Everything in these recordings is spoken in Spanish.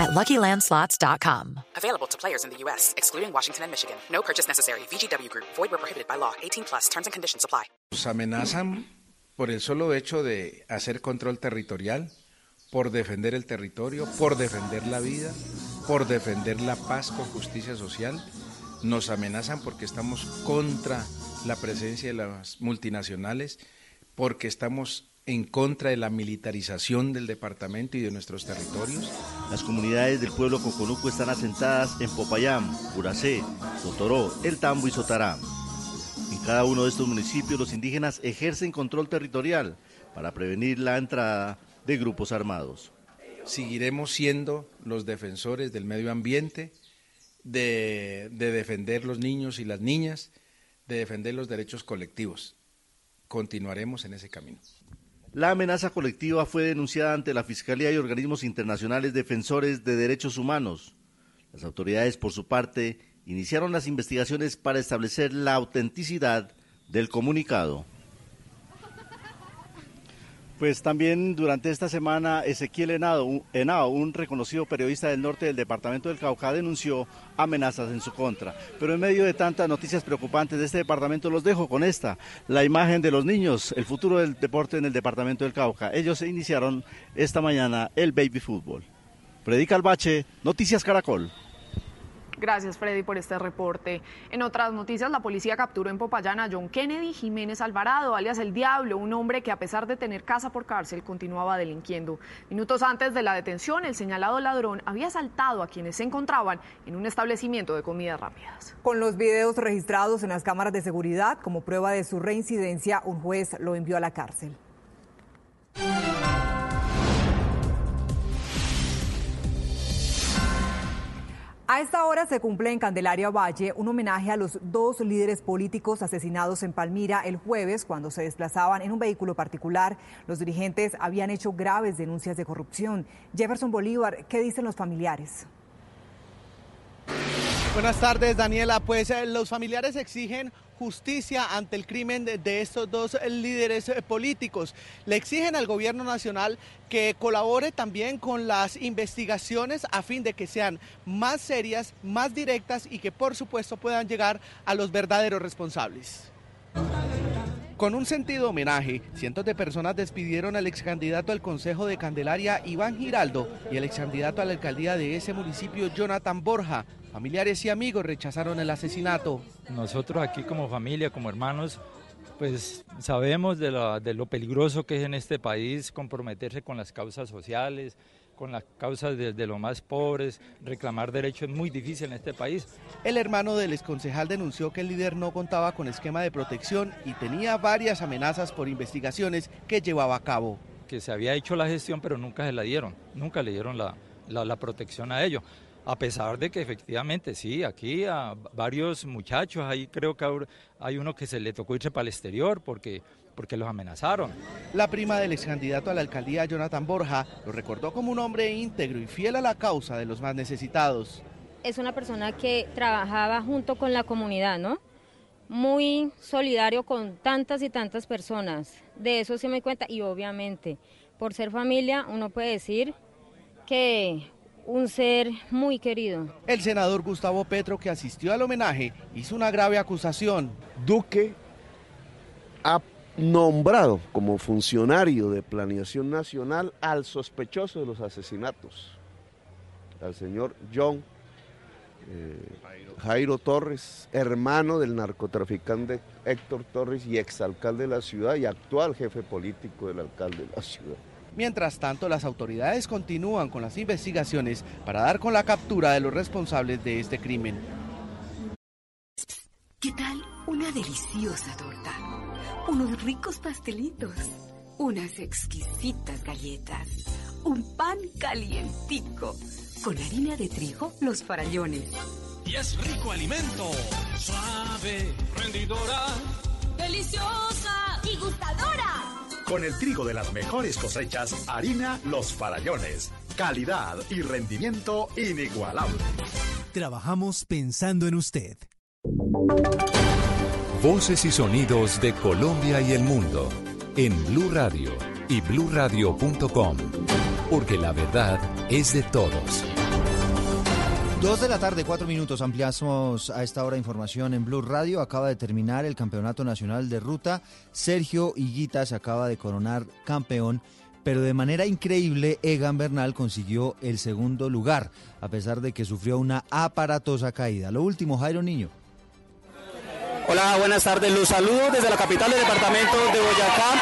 at LuckyLandSlots.com. Available to players in the U.S., excluding Washington and Michigan. No purchase necessary. VGW Group. Void where prohibited by law. 18 plus. Terms and conditions apply. Nos amenazan por el solo hecho de hacer control territorial, por defender el territorio, por defender la vida, por defender la paz con justicia social. Nos amenazan porque estamos contra la presencia de las multinacionales, porque estamos en contra de la militarización del departamento y de nuestros territorios. Las comunidades del pueblo Coconuco están asentadas en Popayán, Curacé, Sotoró, El Tambo y Sotará. En cada uno de estos municipios los indígenas ejercen control territorial para prevenir la entrada de grupos armados. Seguiremos siendo los defensores del medio ambiente, de, de defender los niños y las niñas, de defender los derechos colectivos. Continuaremos en ese camino. La amenaza colectiva fue denunciada ante la Fiscalía y organismos internacionales defensores de derechos humanos. Las autoridades, por su parte, iniciaron las investigaciones para establecer la autenticidad del comunicado. Pues también durante esta semana Ezequiel Henao, un reconocido periodista del norte del departamento del Cauca, denunció amenazas en su contra. Pero en medio de tantas noticias preocupantes de este departamento, los dejo con esta, la imagen de los niños, el futuro del deporte en el departamento del Cauca. Ellos iniciaron esta mañana el baby fútbol. Predica Albache, Noticias Caracol. Gracias, Freddy, por este reporte. En otras noticias, la policía capturó en Popayán a John Kennedy Jiménez Alvarado, alias El Diablo, un hombre que a pesar de tener casa por cárcel continuaba delinquiendo. Minutos antes de la detención, el señalado ladrón había asaltado a quienes se encontraban en un establecimiento de comidas rápidas. Con los videos registrados en las cámaras de seguridad como prueba de su reincidencia, un juez lo envió a la cárcel. A esta hora se cumple en Candelaria Valle un homenaje a los dos líderes políticos asesinados en Palmira el jueves cuando se desplazaban en un vehículo particular. Los dirigentes habían hecho graves denuncias de corrupción. Jefferson Bolívar, ¿qué dicen los familiares? Buenas tardes, Daniela. Pues eh, los familiares exigen justicia ante el crimen de, estos dos líderes eh, políticos. Le exigen al gobierno nacional que colabore también con las investigaciones a fin de que sean más serias, más directas y que por supuesto puedan llegar a los verdaderos responsables. Con un sentido homenaje, cientos de personas despidieron al ex candidato al Consejo de Candelaria, Iván Giraldo, y al ex candidato a la alcaldía de ese municipio, Jonathan Borja. Familiares y amigos rechazaron el asesinato. Nosotros aquí como familia, como hermanos, pues sabemos de, de lo peligroso que es en este país comprometerse con las causas sociales, con las causas de, los más pobres, reclamar derechos es muy difícil en este país. El hermano del exconcejal denunció que el líder no contaba con esquema de protección y tenía varias amenazas por investigaciones que llevaba a cabo. Que se había hecho la gestión pero nunca se la dieron, nunca le dieron la, la protección a ellos a pesar de que efectivamente sí, aquí a varios muchachos, ahí creo que hay uno que se le tocó irse para el exterior porque porque los amenazaron. La prima del ex candidato a la alcaldía, Jonathan Borja, lo recordó como un hombre íntegro y fiel a la causa de los más necesitados. Es una persona que trabajaba junto con la comunidad, ¿no? Muy solidario con tantas y tantas personas. De eso se me cuenta y obviamente por ser familia uno puede decir que un ser muy querido. El senador Gustavo Petro, que asistió al homenaje, hizo una grave acusación. Duque ha nombrado como funcionario de planeación nacional al sospechoso de los asesinatos, al señor John eh, Jairo Torres, hermano del narcotraficante Héctor Torres y exalcalde de la ciudad y actual jefe político del alcalde de la ciudad. Mientras tanto, las autoridades continúan con las investigaciones para dar con la captura de los responsables de este crimen. ¿Qué tal una deliciosa torta? Unos ricos pastelitos, unas exquisitas galletas, un pan calientico, con harina de trigo, los farallones. Y es rico alimento, suave, rendidora deliciosa y gustadora. Con el trigo de las mejores cosechas, harina Los Farallones. Calidad y rendimiento inigualable. Trabajamos pensando en usted. Voces y sonidos de Colombia y el mundo en Blue Radio y bluradio.com, porque la verdad es de todos. Dos de la tarde, cuatro minutos. Ampliamos a esta hora información en Blue Radio. Acaba de terminar el Campeonato Nacional de Ruta. Sergio Higuita se acaba de coronar campeón, pero de manera increíble, Egan Bernal consiguió el segundo lugar, a pesar de que sufrió una aparatosa caída. Lo último, Jairo Niño. Hola, buenas tardes. Los saludo desde la capital del departamento de Boyacá,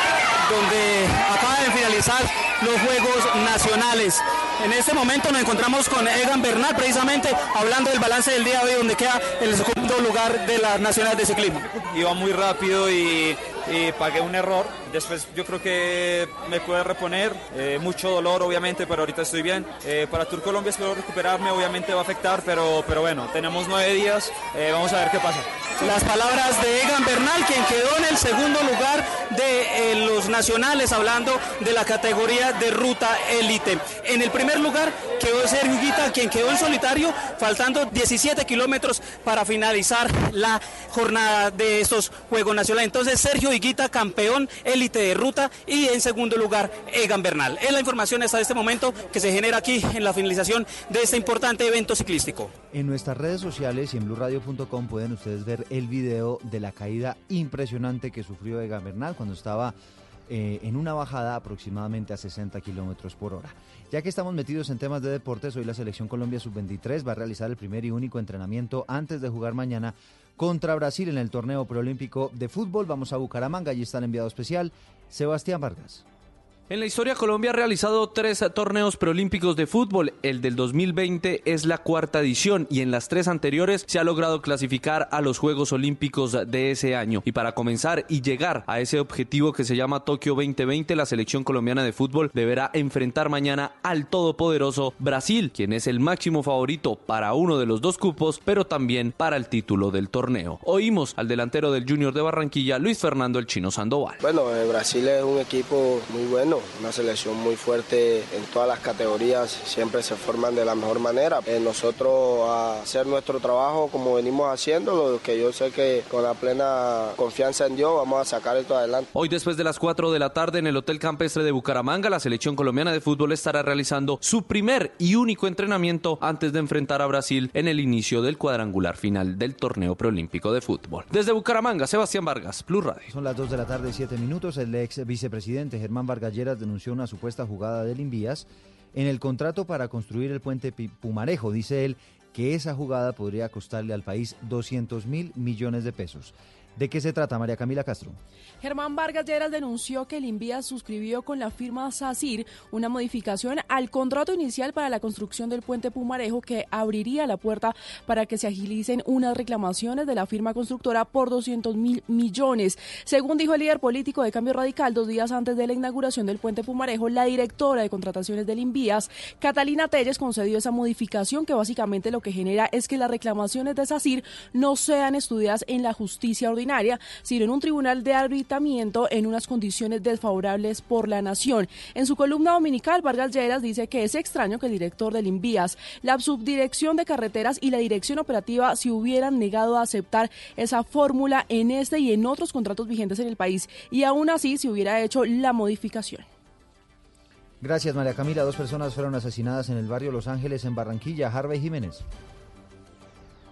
donde acaba de finalizar los Juegos Nacionales. En este momento nos encontramos con Egan Bernal, precisamente hablando del balance del día de hoy, donde queda el segundo lugar de las nacionales de ciclismo. Iba muy rápido y, y pagué un error. Después yo creo que me pude reponer. Eh, mucho dolor, obviamente, pero ahorita estoy bien. Eh, para Tour Colombia espero recuperarme, obviamente va a afectar, pero, pero bueno, tenemos nueve días. Eh, vamos a ver qué pasa. Las palabras de Egan Bernal, quien quedó en el segundo lugar de los nacionales, hablando de la categoría de ruta élite. En el primer lugar quedó Sergio Higuita, quien quedó en solitario, faltando 17 kilómetros para finalizar la jornada de estos Juegos Nacionales. Entonces, Sergio Higuita, campeón élite de ruta, y en segundo lugar, Egan Bernal. Es la información hasta este momento que se genera aquí en la finalización de este importante evento ciclístico. En nuestras redes sociales y en blurradio.com pueden ustedes ver el video de la caída impresionante que sufrió Egan Bernal cuando estaba eh, en una bajada aproximadamente a 60 kilómetros por hora. Ya que estamos metidos en temas de deportes, hoy la Selección Colombia Sub-23 va a realizar el primer y único entrenamiento antes de jugar mañana contra Brasil en el torneo preolímpico de fútbol. Vamos a Bucaramanga, allí está el enviado especial, Sebastián Vargas. En la historia Colombia ha realizado tres torneos preolímpicos de fútbol. El del 2020 es la cuarta edición y en las tres anteriores se ha logrado clasificar a los Juegos Olímpicos de ese año. Y para comenzar y llegar a ese objetivo que se llama Tokio 2020, la selección colombiana de fútbol deberá enfrentar mañana al todopoderoso Brasil, quien es el máximo favorito para uno de los dos cupos, pero también para el título del torneo. Oímos al delantero del Junior de Barranquilla, Luis Fernando El Chino Sandoval. Bueno, eh, Brasil es un equipo muy bueno una selección muy fuerte en todas las categorías, siempre se forman de la mejor manera. Eh, nosotros a hacer nuestro trabajo como venimos haciendo, lo que yo sé que con la plena confianza en Dios vamos a sacar esto adelante. Hoy después de las 4 de la tarde en el Hotel Campestre de Bucaramanga, la selección colombiana de fútbol estará realizando su primer y único entrenamiento antes de enfrentar a Brasil en el inicio del cuadrangular final del torneo preolímpico de fútbol. Desde Bucaramanga, Sebastián Vargas, Plus Radio. Son las 2 de la tarde, 7 minutos. El ex vicepresidente Germán Vargas Lleras denunció una supuesta jugada del Invías en el contrato para construir el puente Pumarejo. Dice él que esa jugada podría costarle al país 200 mil millones de pesos. ¿De qué se trata, María Camila Castro? Germán Vargas Lleras denunció que el Invías suscribió con la firma SACIR una modificación al contrato inicial para la construcción del puente Pumarejo que abriría la puerta para que se agilicen unas reclamaciones de la firma constructora por 200 mil millones. Según dijo el líder político de Cambio Radical, dos días antes de la inauguración del puente Pumarejo, la directora de contrataciones del Invías, Catalina Telles, concedió esa modificación que básicamente lo que genera es que las reclamaciones de SACIR no sean estudiadas en la justicia ordinaria sino en un tribunal de arbitramiento en unas condiciones desfavorables por la nación. En su columna dominical, Vargas Lleras dice que es extraño que el director del Invías, la subdirección de carreteras y la dirección operativa se hubieran negado a aceptar esa fórmula en este y en otros contratos vigentes en el país y aún así se hubiera hecho la modificación. Gracias, María Camila. Dos personas fueron asesinadas en el barrio Los Ángeles, en Barranquilla. Harvey Jiménez.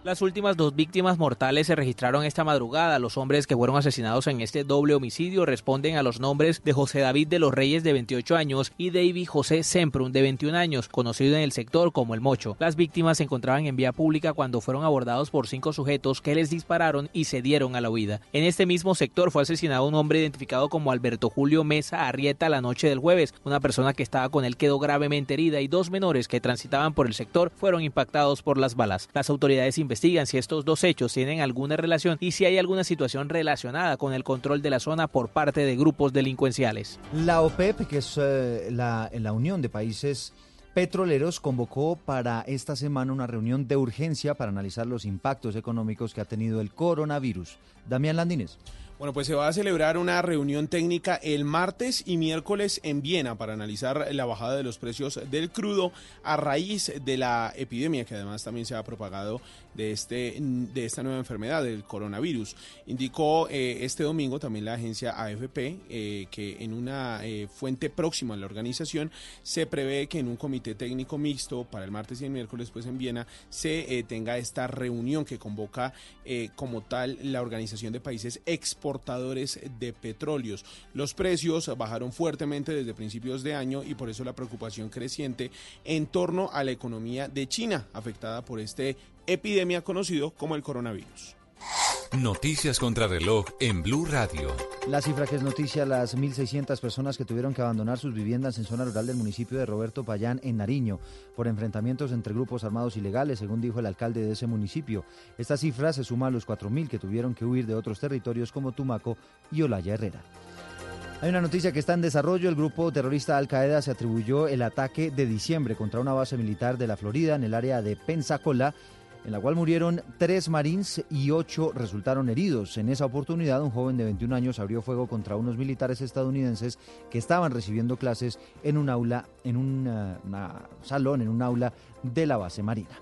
Las últimas dos víctimas mortales se registraron esta madrugada. Los hombres que fueron asesinados en este doble homicidio responden a los nombres de José David de los Reyes de 28 años y David José Semprun de 21 años, conocido en el sector como el Mocho. Las víctimas se encontraban en vía pública cuando fueron abordados por cinco sujetos que les dispararon y se dieron a la huida. En este mismo sector fue asesinado un hombre identificado como Alberto Julio Mesa Arrieta la noche del jueves. Una persona que estaba con él quedó gravemente herida y dos menores que transitaban por el sector fueron impactados por las balas. Las autoridades investigaron investigan si estos dos hechos tienen alguna relación y si hay alguna situación relacionada con el control de la zona por parte de grupos delincuenciales. La OPEP, que es eh, la, la Unión de Países Petroleros convocó para esta semana una reunión de urgencia para analizar los impactos económicos que ha tenido el coronavirus. Damián Landines. Bueno, pues se va a celebrar una reunión técnica el martes y miércoles en Viena para analizar la bajada de los precios del crudo a raíz de la epidemia que además también se ha propagado de, este, de esta nueva enfermedad, del coronavirus. Indicó eh, este domingo también la agencia AFP eh, que en una eh, fuente próxima a la organización se prevé que en un comité técnico mixto para el martes y el miércoles pues en Viena se tenga esta reunión que convoca como tal la Organización de Países Exportadores de Petróleos. Los precios bajaron fuertemente desde principios de año y por eso la preocupación creciente en torno a la economía de China afectada por este epidemia conocido como el coronavirus. Noticias contra reloj en Blue Radio. La cifra que es noticia, las 1.600 personas que tuvieron que abandonar sus viviendas en zona rural del municipio de Roberto Payán, en Nariño, por enfrentamientos entre grupos armados ilegales, según dijo el alcalde de ese municipio. Esta cifra se suma a los 4.000 que tuvieron que huir de otros territorios como Tumaco y Olaya Herrera. Hay una noticia que está en desarrollo. El grupo terrorista Al Qaeda se atribuyó el ataque de diciembre contra una base militar de la Florida en el área de Pensacola en la cual murieron tres marines y ocho resultaron heridos. En esa oportunidad, un joven de 21 años abrió fuego contra unos militares estadounidenses que estaban recibiendo clases en un aula, en un salón, en un aula de la base marina.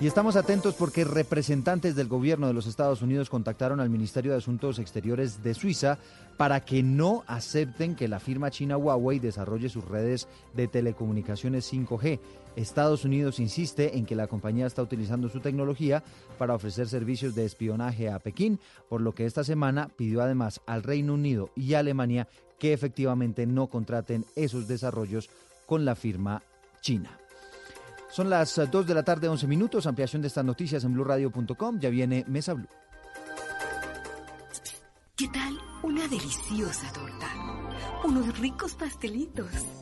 Y estamos atentos porque representantes del gobierno de los Estados Unidos contactaron al Ministerio de Asuntos Exteriores de Suiza para que no acepten que la firma china Huawei desarrolle sus redes de telecomunicaciones 5G. Estados Unidos insiste en que la compañía está utilizando su tecnología para ofrecer servicios de espionaje a Pekín, por lo que esta semana pidió además al Reino Unido y Alemania que efectivamente no contraten esos desarrollos con la firma china. Son las 2 de la tarde, 11 minutos. Ampliación de estas noticias en blurradio.com. Ya viene Mesa Blue. ¿Qué tal una deliciosa torta? Unos ricos pastelitos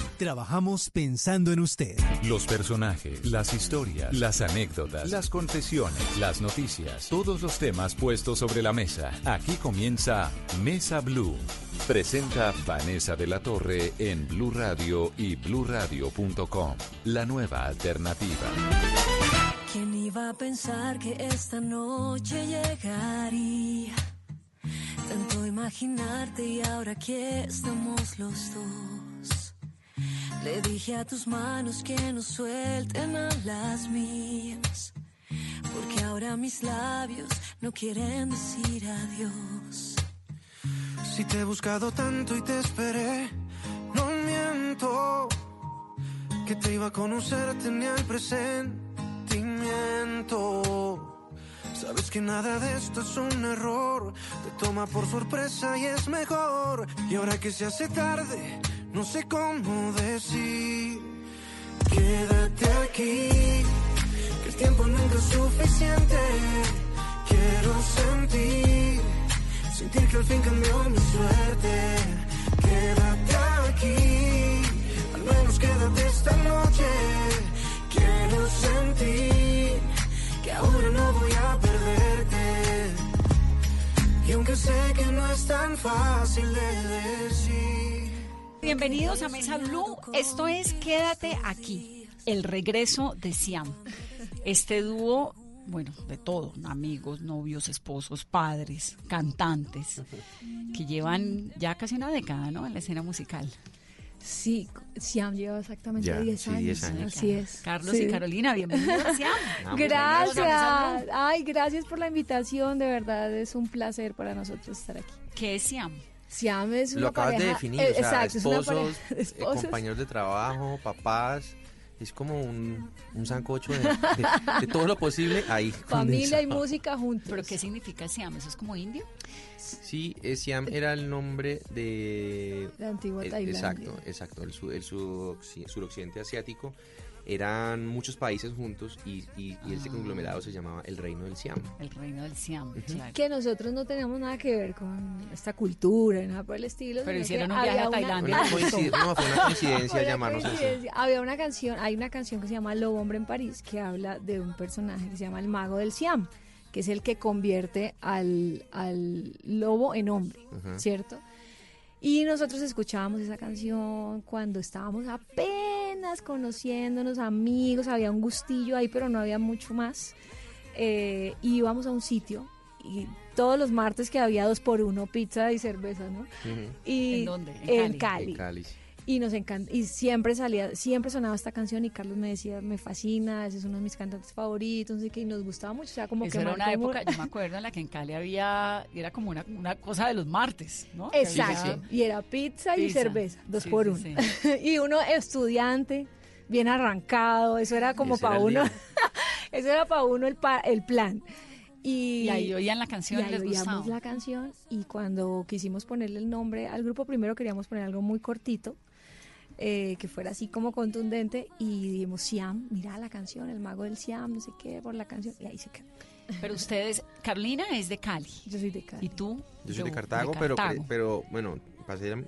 Trabajamos pensando en usted. Los personajes, las historias, las anécdotas, las confesiones, las noticias, todos los temas puestos sobre la mesa. Aquí comienza Mesa Blue. Presenta Vanessa de la Torre en Blue Radio y bluradio.com. La nueva alternativa. ¿Quién iba a pensar que esta noche llegaría? Tanto imaginarte y ahora aquí estamos los dos. Le dije a tus manos que no suelten a las mías. Porque ahora mis labios no quieren decir adiós. Si te he buscado tanto y te esperé, no miento. Que te iba a conocer, tenía el presente Sabes que nada de esto es un error, te toma por sorpresa y es mejor. Y ahora que se hace tarde, no sé cómo decir. Quédate aquí, que el tiempo nunca es suficiente. Quiero sentir, sentir que al fin cambió mi suerte. Quédate aquí, al menos quédate esta noche quiero sentir que ahora no voy a perderte. Y aunque sé que no es tan fácil de decir. Bienvenidos a Mesa Blue. Esto es Quédate aquí, el regreso de Siam. Este dúo bueno, de todo, amigos, novios, esposos, padres, cantantes, que llevan ya casi una década, ¿no? En la escena musical. Sí, Siam lleva exactamente 10 años. Así es. Carlos y Carolina, bienvenidos a Siam. gracias. Ay, gracias por la invitación. De verdad, es un placer para nosotros estar aquí. ¿Qué es Siam? Siam es una Lo acabas pareja, de definir, eh, o sea, exacto, esposos, pareja eh, esposos. compañeros de trabajo, papás. Es como un, un sancocho de, de- de todo lo posible ahí. Familia y música juntos. ¿Pero qué significa Siam? ¿Eso es como indio? Sí, eh, Siam era el nombre de... La antigua eh, Tailandia. Exacto, exacto, el, su- el surocci- suroccidente asiático. Eran muchos países juntos y, y, y ese conglomerado se llamaba el Reino del Siam. El reino del Siam, claro. Que nosotros no teníamos nada que ver con esta cultura, nada por el estilo. Pero hicieron un viaje había a una- Tailandia. Una no, fue una coincidencia llamarnos así. coincidencia. Había una canción, hay una canción que se llama Lobo Hombre en París que habla de un personaje que se llama el mago del Siam, que es el que convierte al, al lobo en hombre, Ajá. ¿cierto? Y nosotros escuchábamos esa canción cuando estábamos apenas conociéndonos, amigos, había un gustillo ahí, pero no había mucho más. Eh, y íbamos a un sitio y todos los martes que había dos por uno, pizza y cerveza, ¿no? Y ¿En dónde? En En Cali. Cali. En Cali, sí. Y nos encanta, y siempre salía, siempre sonaba esta canción y Carlos me decía, me fascina, ese es uno de mis cantantes favoritos, no sé qué, y nos gustaba mucho, o sea, como Eso que era una época, yo me acuerdo, en la que en Cali había, era como una, una cosa de los martes, ¿no? Exacto, había- y era pizza, y cerveza, dos Sí, por sí, uno. y uno estudiante, bien arrancado, eso era como para uno, eso era para uno el, pa- el plan. Y, Y ahí oían la canción y y ahí les oíamos gustaba. la canción y cuando quisimos ponerle el nombre al grupo, primero queríamos poner algo muy cortito, eh, que fuera así como contundente y dijimos Siam, mira la canción, el mago del Siam, no sé qué, por la canción, y ahí se quedó. Pero ustedes, Carolina es de Cali. Yo soy de Cali. ¿Y tú? Yo soy de Cartago, Pero, cre- Cartago. pero bueno, pasé la-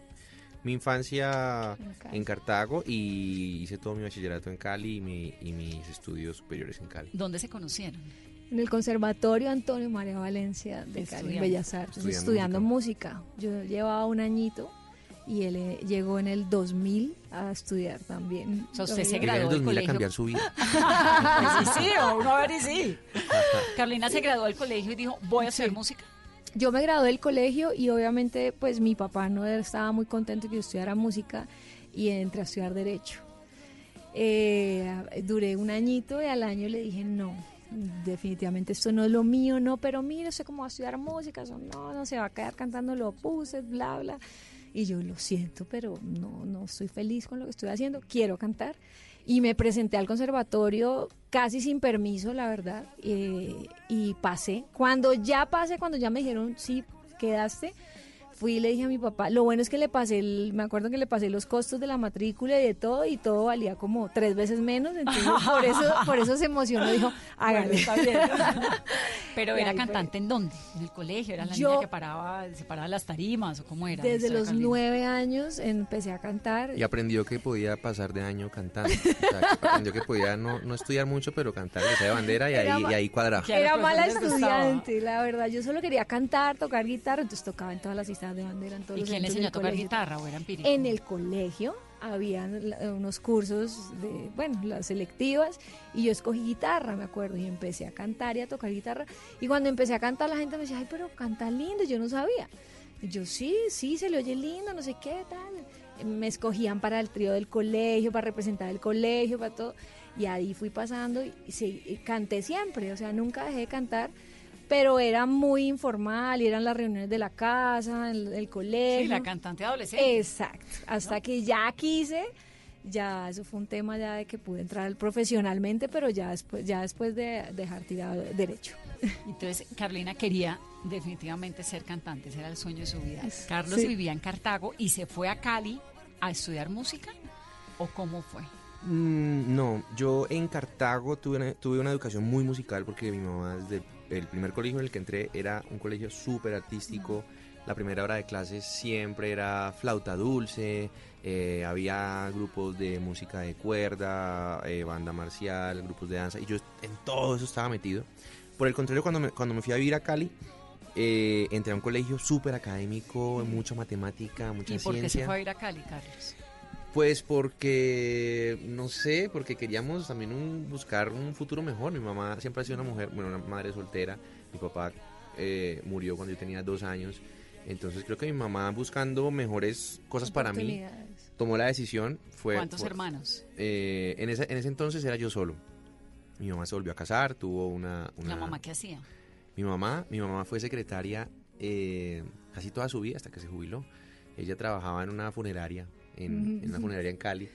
mi infancia En Cartago y hice todo mi bachillerato en Cali y, mi- y mis estudios superiores en Cali. ¿Dónde se conocieron? En el Conservatorio Antonio María Valencia de Cali. Bellas Artes, Estudiando estudiando música. Yo llevaba un añito y él eh, llegó en el 2000 a estudiar también. O sea, usted se graduó el del 2000 a colegio. cambiar su vida. Sí, sí, o uno a ver y sí. Carolina se graduó del colegio y dijo, voy a hacer música. Yo me gradué del colegio y obviamente pues mi papá no estaba muy contento que yo estudiara música y entré a estudiar derecho. Eh, duré un añito y al año le dije no, definitivamente esto no es lo mío, no, pero mire, sé cómo va a estudiar música, eso no, no se va a quedar cantando lo puse, bla, bla. Y yo lo siento, pero no, no estoy feliz con lo que estoy haciendo, quiero cantar. Y me presenté al conservatorio casi sin permiso, la verdad, eh, y pasé. Cuando ya pasé, cuando ya me dijeron, sí, quedaste, fui y le dije a mi papá, lo bueno es que le pasé, el- me acuerdo que le pasé los costos de la matrícula y de todo, y todo valía como tres veces menos, entonces por eso, por eso se emocionó, dijo, hágale. está bien. Pero era cantante en dónde? En el colegio, era la Yo- niña que paraba, separaba las tarimas o cómo era. Desde los Carolina? nueve años empecé a cantar. Y aprendió que podía pasar de año cantando. O sea, que aprendió que podía no, no estudiar mucho, pero cantar esa de bandera y Era ahí, y ahí cuadraba. Era mala estudiante, la verdad. Yo solo quería cantar, tocar guitarra, entonces tocaba en todas las de bandera, en todos ¿Y los quién le enseñó a tocar colegio. guitarra o era empírico? En el colegio habían unos cursos de, bueno, las selectivas, y yo escogí guitarra, me acuerdo, y empecé a cantar y a tocar guitarra. Y cuando empecé a cantar, la gente me decía, ay, pero canta lindo, yo no sabía. Y yo, sí, sí, se le oye lindo, no sé qué, tal. Me escogían para el trío del colegio, para representar el colegio, para todo. Y ahí fui pasando y, sí, y canté siempre, o sea, nunca dejé de cantar. Pero era muy informal y eran las reuniones de la casa, el, el colegio. Sí, la cantante adolescente. Exacto. Hasta que ya quise, ya eso fue un tema ya de que pude entrar profesionalmente, pero ya después, ya después de dejar tirado derecho. Entonces, Carolina quería definitivamente ser cantante, ese era el sueño de su vida. Carlos sí. vivía en Cartago y se fue a Cali a estudiar música. ¿O cómo fue? Mm, no, yo en Cartago tuve una, tuve una educación muy musical porque mi mamá desde el primer colegio en el que entré era un colegio súper artístico. La primera hora de clases siempre era flauta dulce, eh, había grupos de música de cuerda, eh, banda marcial, grupos de danza y yo en todo eso estaba metido. Por el contrario, cuando me, cuando me fui a vivir a Cali, eh, entré a un colegio súper académico, mucha matemática, mucha ¿Y por qué ciencia. se fue a ir a Cali, Carlos? Pues porque, no sé, porque queríamos también un- buscar un futuro mejor. Mi mamá siempre ha sido una mujer, bueno, una madre soltera. Mi papá eh, murió cuando yo tenía dos años. Entonces creo que mi mamá buscando mejores cosas para mí tomó la decisión. Fue, ¿Cuántos fue- hermanos? eh, en, ese, en ese entonces era yo solo. Mi mamá se volvió a casar, tuvo una... ¿La una- mamá qué hacía? mi mamá, mi mamá fue secretaria eh, casi toda su vida hasta que se jubiló. Ella trabajaba en una funeraria, en, en una funeraria en Cali.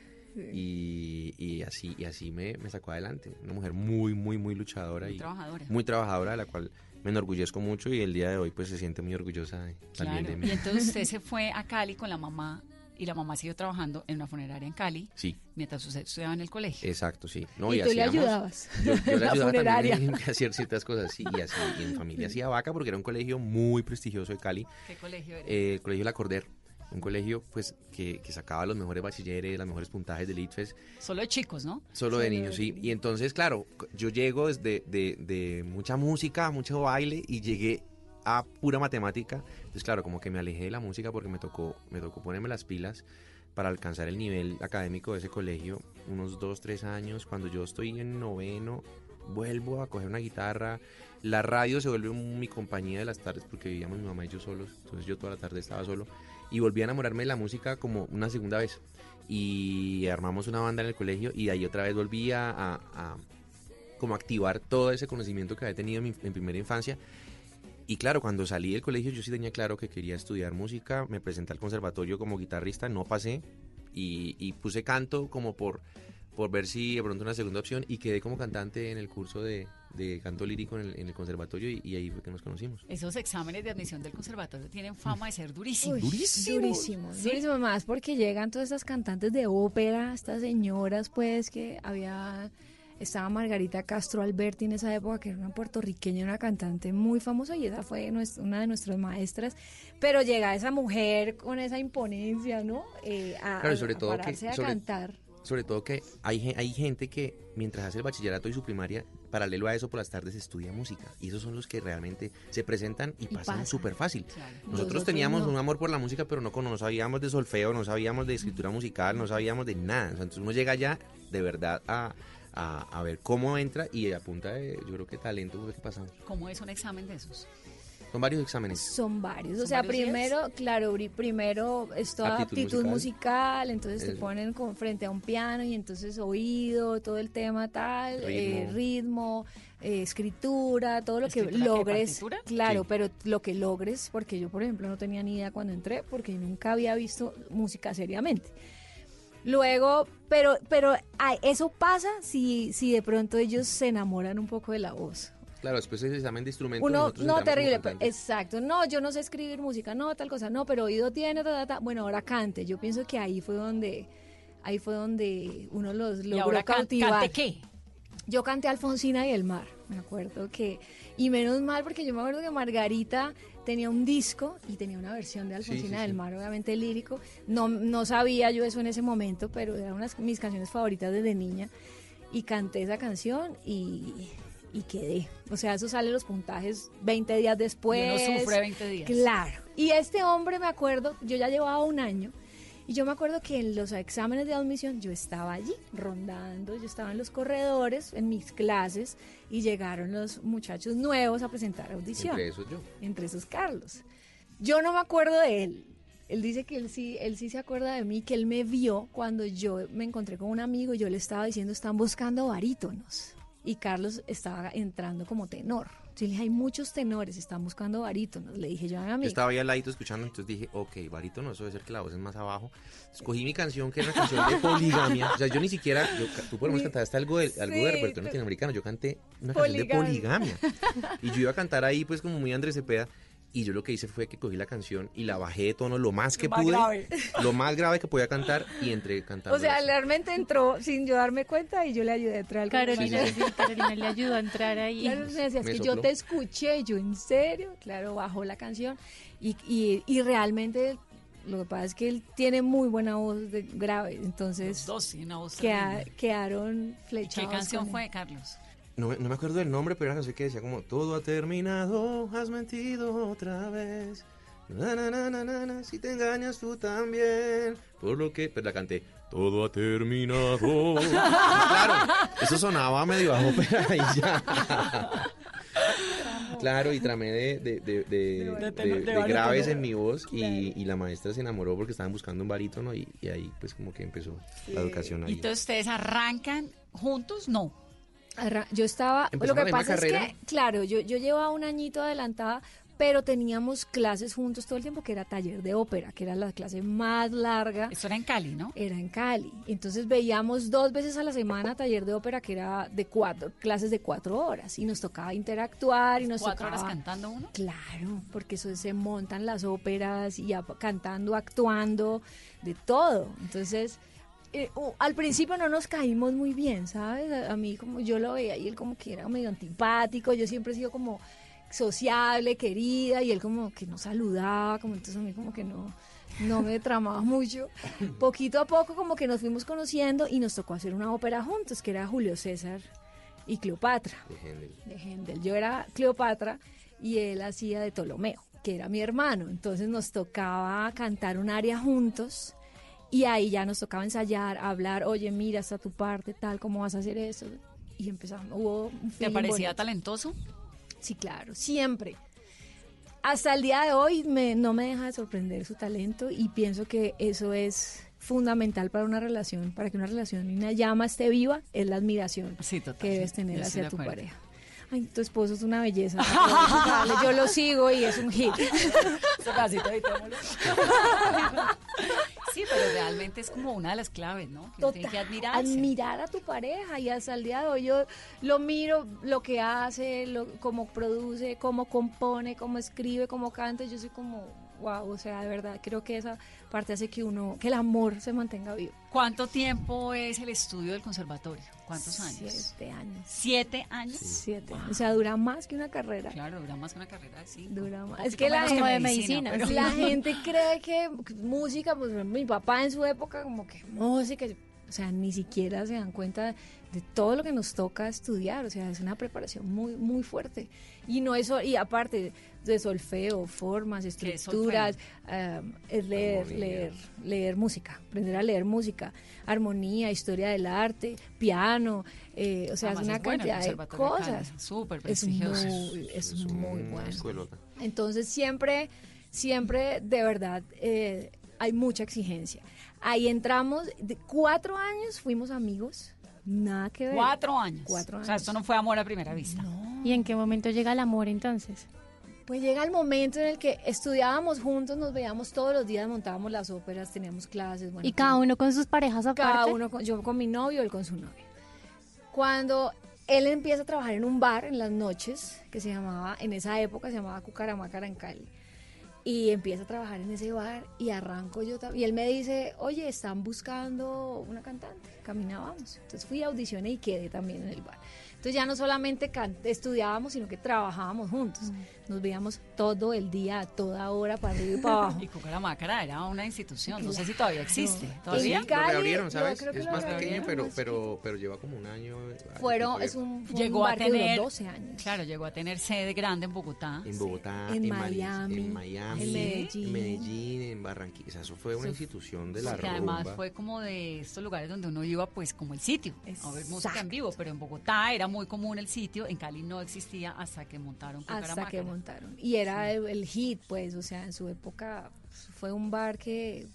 Y, y así, y así me, me sacó adelante. Una mujer muy, muy, muy luchadora. Muy y trabajadora. Muy trabajadora, de la cual me enorgullezco mucho y el día de hoy pues se siente muy orgullosa de- también Claro. de mí. Y entonces usted se fue a Cali con la mamá y la mamá siguió trabajando en una funeraria en Cali Sí, mientras usted estudiaba en el colegio. exacto, sí. No, ¿Y tú le hacíamos- ayudabas Yo, yo le la ayudaba funeraria? también a hacer ciertas cosas, sí, y así, y en familia hacía vaca porque era un colegio muy prestigioso de Cali. ¿Qué colegio era? Eh, el colegio La Corder, un colegio pues que, que sacaba los mejores bachilleres, los mejores puntajes del ITFES, Solo de chicos, ¿no? solo de niños, sí. Y entonces, claro, yo llego desde de, de mucha música, mucho baile y llegué a pura matemática. Entonces, claro, como que me alejé de la música porque me tocó, me tocó ponerme las pilas para alcanzar el nivel académico de ese colegio, unos dos, tres años. Cuando yo estoy en noveno, vuelvo a coger una guitarra. La radio se vuelve mi compañía de las tardes porque vivíamos mi mamá y yo solos. Entonces yo toda la tarde estaba solo. Y volví a enamorarme de la música como una segunda vez. Y armamos una banda en el colegio y de ahí otra vez volví a, como activar todo ese conocimiento que había tenido en, mi- primera infancia. Y claro, cuando salí del colegio yo sí tenía claro que quería estudiar música. Me presenté al conservatorio como guitarrista, no pasé. Y, y puse canto como por, por ver si de pronto una segunda opción. Y quedé como cantante en el curso de, de canto lírico en el, en el conservatorio y, y ahí fue que nos conocimos. Esos exámenes de admisión del conservatorio tienen fama de ser durísimos. Uy, Durísimo, ¿Sí? durísimo más porque llegan todas estas cantantes de ópera, estas señoras pues que había estaba Margarita Castro Alberti en esa época que era una puertorriqueña, una cantante muy famosa y esa fue una de nuestras maestras, pero llega esa mujer con esa imponencia, ¿no? Eh, a, Claro, sobre a todo que- a sobre- cantar. Sobre todo que hay, hay gente que mientras hace el bachillerato y su primaria, paralelo a eso por las tardes estudia música. Y esos son los que realmente se presentan y, pasan pasan. súper fácil. Nosotros Nosotros teníamos no. un amor por la música, pero no, no sabíamos de solfeo, no sabíamos de escritura musical, no sabíamos de nada. Entonces uno llega ya de verdad a, a, a ver cómo entra y a punta de, yo creo que talento fue que pasamos. ¿Cómo es un examen de esos? Son varios exámenes. Son varios. O ¿Son sea, varios días? primero, claro, primero es toda Aptitud aptitud, musical. musical. entonces te ponen con, frente a un piano y entonces oído, todo el tema tal, eh, Ritmo. eh, escritura, todo lo que ¿Escritura qué, logres. Claro, Sí. pero lo que logres, porque yo, por ejemplo, no tenía ni idea cuando entré, porque nunca había visto música seriamente. Luego, pero, pero ay, eso pasa si, si de pronto ellos se enamoran un poco de la voz. Claro, después ese examen de instrumentos. Uno, no, terrible, exacto. No, yo no sé escribir música, no, tal cosa, no, pero oído tiene, ta, ta, ta. Bueno, ahora cante. Yo pienso que ahí fue donde, ahí fue donde uno los ¿Y logró ahora cautivar. cante qué? Yo canté Alfonsina y el mar, me acuerdo que, y menos mal porque yo me acuerdo que Margarita tenía un disco y tenía una versión de Alfonsina sí, del sí. mar, obviamente lírico. No, no sabía yo eso en ese momento, pero era una de mis canciones favoritas desde niña. Y canté esa canción y, y quedé. O sea, eso sale los puntajes 20 días después. Y uno sufre 20 días. Claro. Y este hombre, me acuerdo, yo ya llevaba un año. Y yo me acuerdo que en los exámenes de admisión yo estaba allí rondando, yo estaba en los corredores, en mis clases, y llegaron los muchachos nuevos a presentar audición. Entre esos yo. Entre esos Carlos. Yo no me acuerdo de él. Él dice que él sí, él sí se acuerda de mí, que él me vio cuando yo me encontré con un amigo y yo le estaba diciendo, están buscando barítonos. Y Carlos estaba entrando como tenor. Yo le dije, hay muchos tenores, están buscando barítonos. Le dije yo a mi Yo amigo. estaba ahí al ladito escuchando, entonces dije, ok, barítono, eso debe ser que la voz es más abajo. Escogí mi canción, que era una canción de poligamia. O sea, yo ni siquiera, yo, tú por lo menos cantaste algo de, algo de Sí, repertorio tú- latinoamericano, yo canté una canción de Poligamia. poligamia. Y yo iba a cantar ahí, pues, como muy Andrés Cepeda. Y yo lo que hice fue que cogí la canción y la bajé de tono lo más que más pude. grave. Lo más grave que podía cantar y entré cantando. O sea, realmente entró sin yo darme cuenta y yo le ayudé a entrar al Carolina, sí, Carolina le ayudó a entrar ahí. Claro, me decía, es Me que sopló. yo te escuché, yo en serio, claro, bajó la canción y, y, y realmente lo que pasa es que él tiene muy buena voz de grave, entonces Los dos tienen una voz queda- quedaron ¿Y flechados. qué canción fue, Carlos? No, me- no me acuerdo del nombre, pero era una canción que decía como Todo ha terminado, has mentido otra vez. Na, na, na, na, na, na, si te engañas tú también. Por lo que. Pero la canté. Todo ha terminado. claro, eso sonaba medio bajo, pero ahí ya. Claro, y tramé de, de, de, de- De tenor- de- de de barítono. graves en mi voz y, y la maestra se enamoró porque estaban buscando un barítono y, y ahí pues como que empezó la educación ¿Y ahí. entonces ustedes arrancan juntos? No. Arra- Yo estaba, ¿Empezaron lo que pasa es carrera? que, claro, yo, yo llevaba un añito adelantada pero teníamos clases juntos todo el tiempo, que era taller de ópera, que era la clase más larga. Eso era en Cali, ¿no? Era en Cali. Entonces veíamos dos veces a la semana taller de ópera, que era de cuatro, clases de cuatro horas, y nos tocaba interactuar y nos ¿Cuatro tocaba... horas cantando uno? Claro, porque eso se montan las óperas y ap- cantando, actuando, de todo. Entonces, eh, al principio no nos caímos muy bien, ¿sabes? A, a mí como yo lo veía y él como que era medio antipático, yo siempre he sido como sociable, querida, y él como que no saludaba, como entonces a mí como que no, no me tramaba mucho. Poquito a poco como que nos fuimos conociendo y nos tocó hacer una ópera juntos, que era Julio César y Cleopatra De Händel. de Händel. Yo era Cleopatra y él hacía de Ptolomeo, que era mi hermano. Entonces nos tocaba cantar un aria juntos y ahí ya nos tocaba ensayar, hablar, oye, mira, está tu parte, tal, ¿cómo vas a hacer eso? Y empezamos, hubo un ¿Te parecía bonito. talentoso? Sí, claro, siempre. Hasta el día de hoy me- no me deja de sorprender su talento y pienso que eso es fundamental para una relación, para que una relación y una llama esté viva, es la admiración que debes tener hacia tu acuerdo. pareja. Ay, tu esposo es una belleza. Dale, Yo lo sigo y es un hit. Sí, pero realmente es como una de las claves, ¿no? Que tiene que admirarse. admirar a tu pareja y hasta el día de hoy yo lo miro, lo que hace, lo, cómo produce, cómo compone, cómo escribe, cómo canta, yo soy como, wow, o sea, de verdad, creo que esa parte hace que uno, que el amor se mantenga vivo. ¿Cuánto tiempo es el estudio del conservatorio? ¿Cuántos años? Siete años. ¿Siete años? Siete. O sea, dura más que una carrera. Claro, dura más que una carrera, sí. Dura más. Es que la gente, menos que medicina, pero- la gente cree que música, pues mi papá en su época como que música, o sea, ni siquiera se dan cuenta de todo lo que nos toca estudiar, o sea, es una preparación muy muy fuerte. Y no eso y aparte de solfeo, formas, ¿Qué es estructuras, um, es leer, Armonía. leer, leer música, aprender a leer música, armonía, historia del arte, piano, eh, o sea, Además es una es cantidad de cosas. súper Es muy, es muy Una bueno. escuelota. Entonces siempre, siempre de verdad eh, hay mucha exigencia. Ahí entramos, de cuatro años fuimos amigos, nada que ver. Cuatro años. Cuatro O sea, años. esto no fue amor a primera vista. ¿Y en qué momento llega el amor entonces? Pues llega el momento en el que estudiábamos juntos, nos veíamos todos los días, montábamos las óperas, teníamos clases. bueno, ¿Y cada uno con sus parejas aparte? Cada uno, con- yo con mi novio, él con su novia. Cuando él empieza a trabajar en un bar en las noches, que se llamaba, en esa época se llamaba Cucaramácara en Cali, y empieza a trabajar en ese bar y arranco yo también. Y él me dice, oye, están buscando una cantante, caminábamos. Entonces fui a audiciones y quedé también en el bar. Entonces ya no solamente estudiábamos, sino que trabajábamos juntos. Nos veíamos todo el día, a toda hora, para arriba y para abajo. Y Cucaramácara era una institución, no sé si todavía existe. Claro. ¿Todavía? En Lo Cali, reabrieron, ¿sabes? Es más pequeño, pero, pero, pero lleva como un año. Fueron, es un, fue Llegó un a tener 12 años. Claro, llegó a tener sede grande en Bogotá. En Bogotá, En Miami, en Miami, en Medellín. en Medellín, en Barranquilla. O sea, eso fue una institución de la que además rumba. fue como de estos lugares donde uno iba pues como el sitio a ver música en vivo, pero en Bogotá era muy común el sitio, en Cali no existía hasta que montaron Cucaramácara. Montaron. Y era el, el hit, pues, o sea, en su época pues, fue un bar que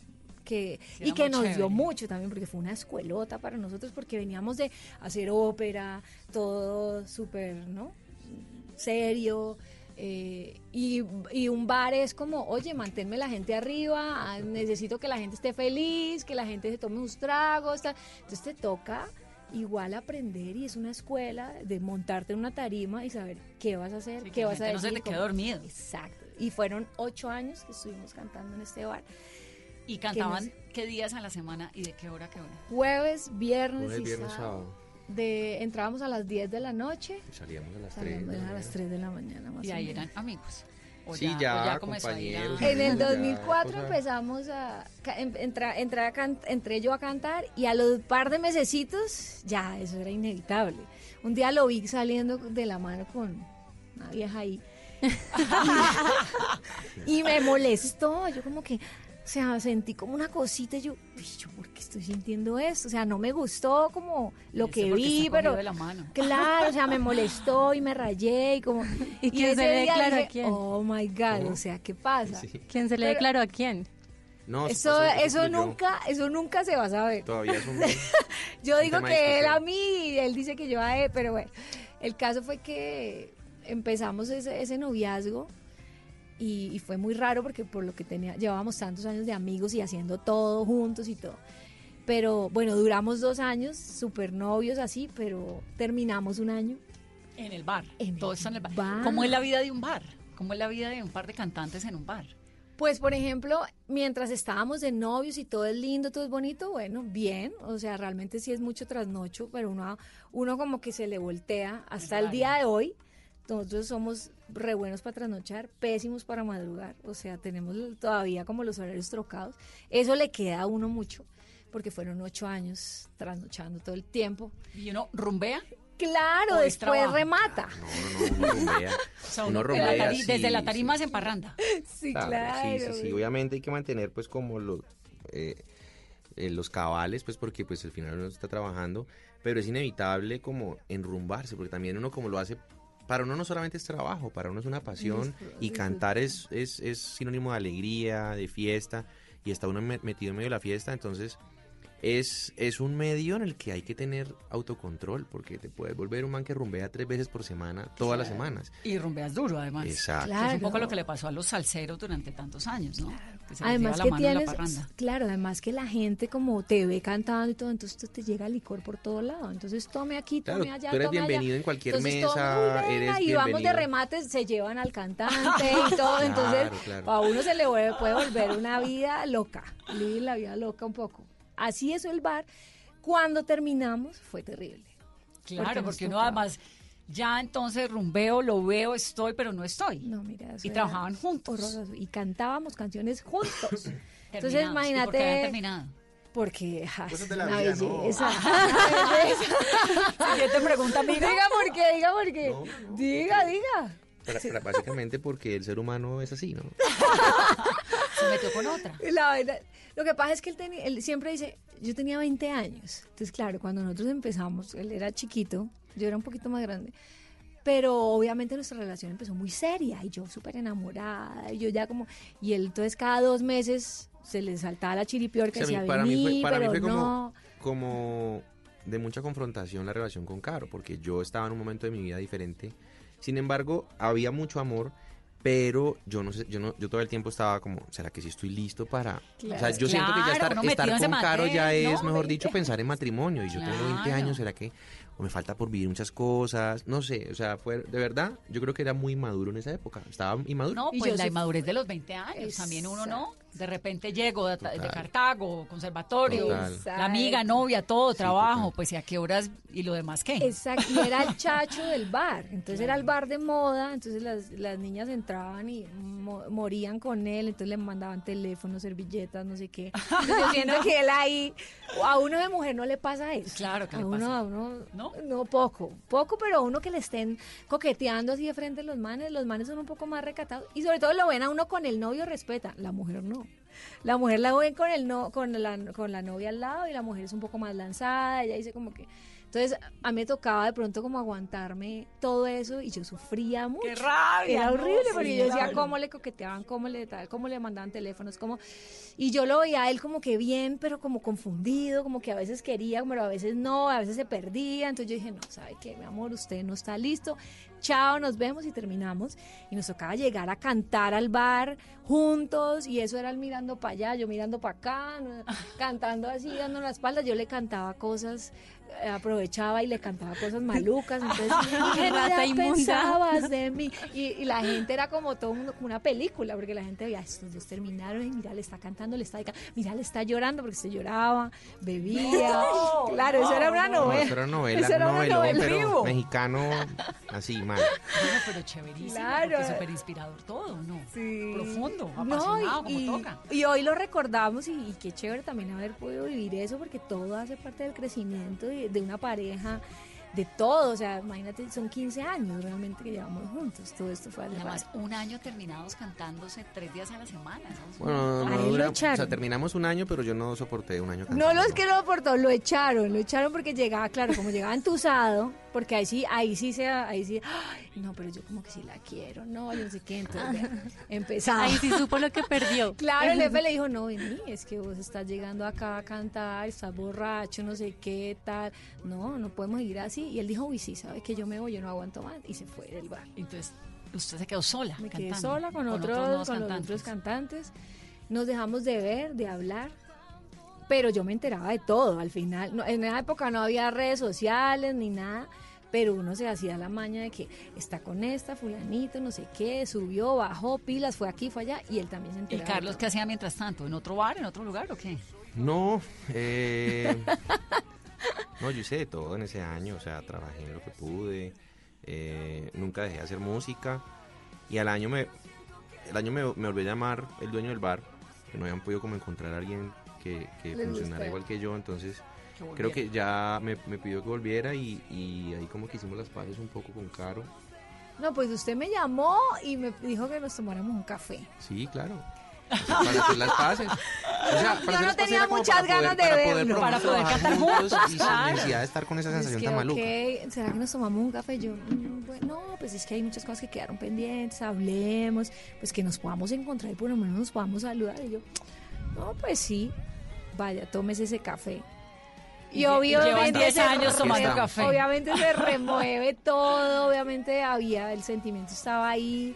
que Sí, y que nos dio mucho también porque fue una escuelota para nosotros porque veníamos de hacer ópera todo súper no serio eh, y, y un bar es como oye manténme la gente arriba ah, necesito que la gente esté feliz que la gente se tome unos tragos tal. entonces te toca igual aprender y es una escuela de montarte en una tarima y saber qué vas a hacer Sí, qué vas a gente no se decir te quede cómo- dormido. exacto y fueron ocho años que estuvimos cantando en este bar Y que cantaban nos- qué días a la semana y de qué hora a qué hora. jueves viernes Jueves, y viernes, sábado. sábado. De, entrábamos a las 10 de la noche, Y salíamos a las 3. salíamos a las 3 de la mañana más Y ahí eran amigos. O Sí, ya, ya, compañeros, En el Ya, 2004 cosa- empezamos a em- entra- entré, a can- entré yo a cantar y a los par de mesecitos ya eso era inevitable. Un día lo vi saliendo de la mano con una vieja ahí y me molestó. Yo como que, o sea, sentí como una cosita y yo, "Uy, yo por qué estoy sintiendo esto? O sea, no me gustó como lo que vi, pero de la mano. claro, o sea, me molestó y me rayé y como ¿Y quién se le declaró a quién? Oh my God, ¿Cómo? o sea, ¿qué pasa? Sí. ¿Quién se le Pero- declaró a quién? No, Eso, eso fluyó. nunca, eso nunca se va a saber. Todavía es un. Yo un digo que él a mí y él dice que yo a él, pero bueno, el caso fue que empezamos ese, ese noviazgo y, y fue muy raro porque por lo que tenía, llevábamos tantos años de amigos y haciendo todo juntos y todo. Pero bueno, duramos dos años, súper novios así, pero terminamos un año. En el bar. En Todo el está en el bar. bar. ¿Cómo es la vida de un bar? ¿Cómo es la vida de un par de cantantes en un bar? Pues, por ejemplo, mientras estábamos de novios y todo es lindo, todo es bonito, bueno, bien, o sea, realmente sí es mucho trasnocho, pero uno, uno como que se le voltea hasta el día de hoy. Nosotros somos re buenos para trasnochar, pésimos para madrugar, o sea, tenemos todavía como los horarios trocados. Eso le queda a uno mucho, porque fueron ocho años trasnochando todo el tiempo. ¿Y uno rumbea? Claro, ¿O es después trabajo? remata. Uno rumbea. O sea, Uno la rumbea, desde sí, la sí. tarima se emparranda. Sí, Sí, sí, sí. Obviamente hay que mantener pues como los, eh, eh, los cabales, pues porque pues al final uno está trabajando, pero es inevitable como enrumbarse, porque también uno como lo hace, para uno no solamente es trabajo, para uno es una pasión y cantar es, es, es sinónimo de alegría, de fiesta, y está uno me- metido en medio de la fiesta, entonces es, es un medio en el que hay que tener autocontrol, porque te puedes volver un man que rumbea tres veces por semana, todas las semanas. Y rumbeas duro, además. Exacto. Es un poco Claro. lo que le pasó a los salseros durante tantos años, ¿no? Que se les Además que mano en la tienes, claro, además que la gente como te ve cantando y todo, entonces te llega licor por todo lado. Entonces tome aquí, Claro, tome allá, tú eres tome allá. bienvenido en cualquier Entonces, mesa, y vamos de remates, se llevan al cantante y todo, Claro, entonces claro. a uno se le vuelve- puede volver una vida loca, vivir la vida loca un poco. Así es el bar. Cuando terminamos fue terrible. Claro, porque uno tocaba. además ya entonces rumbeo, lo veo, estoy, pero no estoy. No, mira, eso Y era trabajaban juntos. horroroso. Y cantábamos canciones juntos. Entonces Terminados. ¿Y por qué imagínate. habían terminado? Porque ja, es de la una vida, ¿no? belleza. Siguiente pregunta, amiga. Diga por qué, diga por qué. Diga, diga. Pra- básicamente porque el ser humano es así, ¿no? Se metió con otra. La verdad, lo que pasa es que él, tenía, él siempre dice, yo tenía 20 años. Entonces, claro, cuando nosotros empezamos, él era chiquito, yo era un poquito más grande. Pero obviamente nuestra relación empezó muy seria y yo súper enamorada. Y yo ya como. Y él, entonces, cada dos meses se le saltaba la chiripior que O sea, decía, para mí fue, para mí fue como, como de mucha confrontación la relación con Caro, porque yo estaba en un momento de mi vida diferente. Sin embargo, había mucho amor, pero yo no sé, yo no, yo todo el tiempo estaba como, ¿será que sí estoy listo para? o sea, yo siento que ya estar, estar con Caro ya es, ¿no? mejor dicho, pensar en matrimonio. Y yo tengo 20 Claro. años, ¿será que o me falta por vivir muchas cosas? No sé, o sea, fue de verdad, yo creo que era muy maduro en esa época. Estaba inmaduro. No, Y pues la inmadurez de los 20 años. También uno no. De repente llego de. Cartago, conservatorio, Total. la amiga, novia, todo, Sí, trabajo. total. Pues y a qué horas y lo demás qué. Exacto, y era el chacho del bar. Entonces era el bar de moda, entonces las, las niñas entraban y mo- morían con él, entonces le mandaban teléfonos, servilletas, no sé qué. Entonces yo siento que él ahí, a uno de mujer no le pasa eso. Claro que a le uno, pasa. a uno, ¿No? No poco, poco, pero uno que le estén coqueteando así de frente a los manes, los manes son un poco más recatados. Y sobre todo lo ven a uno con el novio respeta, la mujer no. La mujer la ven con el no, con la, con la novia al lado y la mujer es un poco más lanzada, ella dice como que entonces a mí me tocaba de pronto como aguantarme todo eso y yo sufría mucho. ¡Qué rabia! Era no, horrible sí, porque yo decía claro. cómo le coqueteaban, cómo le tal, cómo le mandaban teléfonos, cómo y yo lo veía a él como que bien, pero como confundido, como que a veces quería, pero a veces no, a veces se perdía. Entonces yo dije, no, ¿sabe qué, mi amor? Usted no está listo. Chao, nos vemos y terminamos. Y nos tocaba llegar a cantar al bar juntos y eso era él mirando para allá, yo mirando para acá, no- cantando así, dando la espalda. Yo le cantaba cosas, aprovechaba y le cantaba cosas malucas. Entonces, ¿qué Rata pensabas de mí? Y, y la gente era como todo mundo, como una película, porque la gente veía, estos dos terminaron y mira, le está cantando, le está, mira, le está llorando porque se lloraba, bebía. No, claro, eso era una No, novela. eso era novela, Eso era novelón, novela pero vivo. mexicano, así, mal. Bueno, pero chéverísimo, Claro. porque súper inspirador todo, ¿no? Profundo, No, apasionado, y, como toca. y hoy lo recordamos y, y qué chévere también haber podido vivir eso porque todo hace parte del crecimiento de, de una pareja, de todo, o sea, imagínate, son 15 años realmente que llevamos juntos, todo esto fue hace Además, rato. un año terminados cantándose tres días a la semana. Bueno, no lo dura- o sea, terminamos un año, pero yo no soporté un año No cantando. los que lo aportó, lo echaron, lo echaron porque llegaba, claro, como llegaba entusado, porque ahí sí, ahí sí se, ahí sí, "Ay, no, pero yo como que sí la quiero, no, yo no sé qué, entonces empezaba. Ahí sí supo lo que perdió. Claro, el jefe le dijo, no, vení, es que vos estás llegando acá a cantar, estás borracho, no sé qué, tal. No, no podemos ir así. Y él dijo, uy, sí, sabe que yo me voy, yo no aguanto más. Y se fue del bar. Entonces, Usted se quedó sola. Me quedé cantando, sola con, otros, nuevos con los cantantes. otros cantantes. Nos dejamos de ver, de hablar. Pero yo me enteraba de todo al final. No, en esa época no había redes sociales ni nada. Pero uno se hacía la maña de que está con esta, fulanito, no sé qué, subió, bajó, pilas, fue aquí, fue allá, y él también se ¿Y enteraba. de Carlos qué hacía mientras tanto? ¿En otro bar, en otro lugar o qué? No, eh, no, yo hice de todo en ese año, o sea, trabajé en lo que pude, eh, nunca dejé de hacer música y al año me, el año me, me volvió a llamar el dueño del bar, que no habían podido como encontrar a alguien que, que funcionara igual que yo, entonces creo que ya me, me pidió que volviera y, y ahí como que hicimos las paces un poco con Caro. No, pues usted me llamó y me dijo que nos tomáramos un café. Sí, claro. Para hacer las paces. O sea, para Yo no tenía muchas para poder- ganas de para poder verlo. lo Para poder cantar juntos Y sin claro. necesidad de estar con esa Es sensación que, tan maluca. ok, ¿será que nos tomamos un café? Yo, mm, bueno, no, pues es que hay muchas cosas que quedaron pendientes, hablemos, pues que nos podamos encontrar y por lo menos nos podamos saludar. Y yo, no, pues sí, vaya, tómese ese café. Y, obviamente 10 se años tomando café. Obviamente se remueve todo, obviamente había, el sentimiento estaba ahí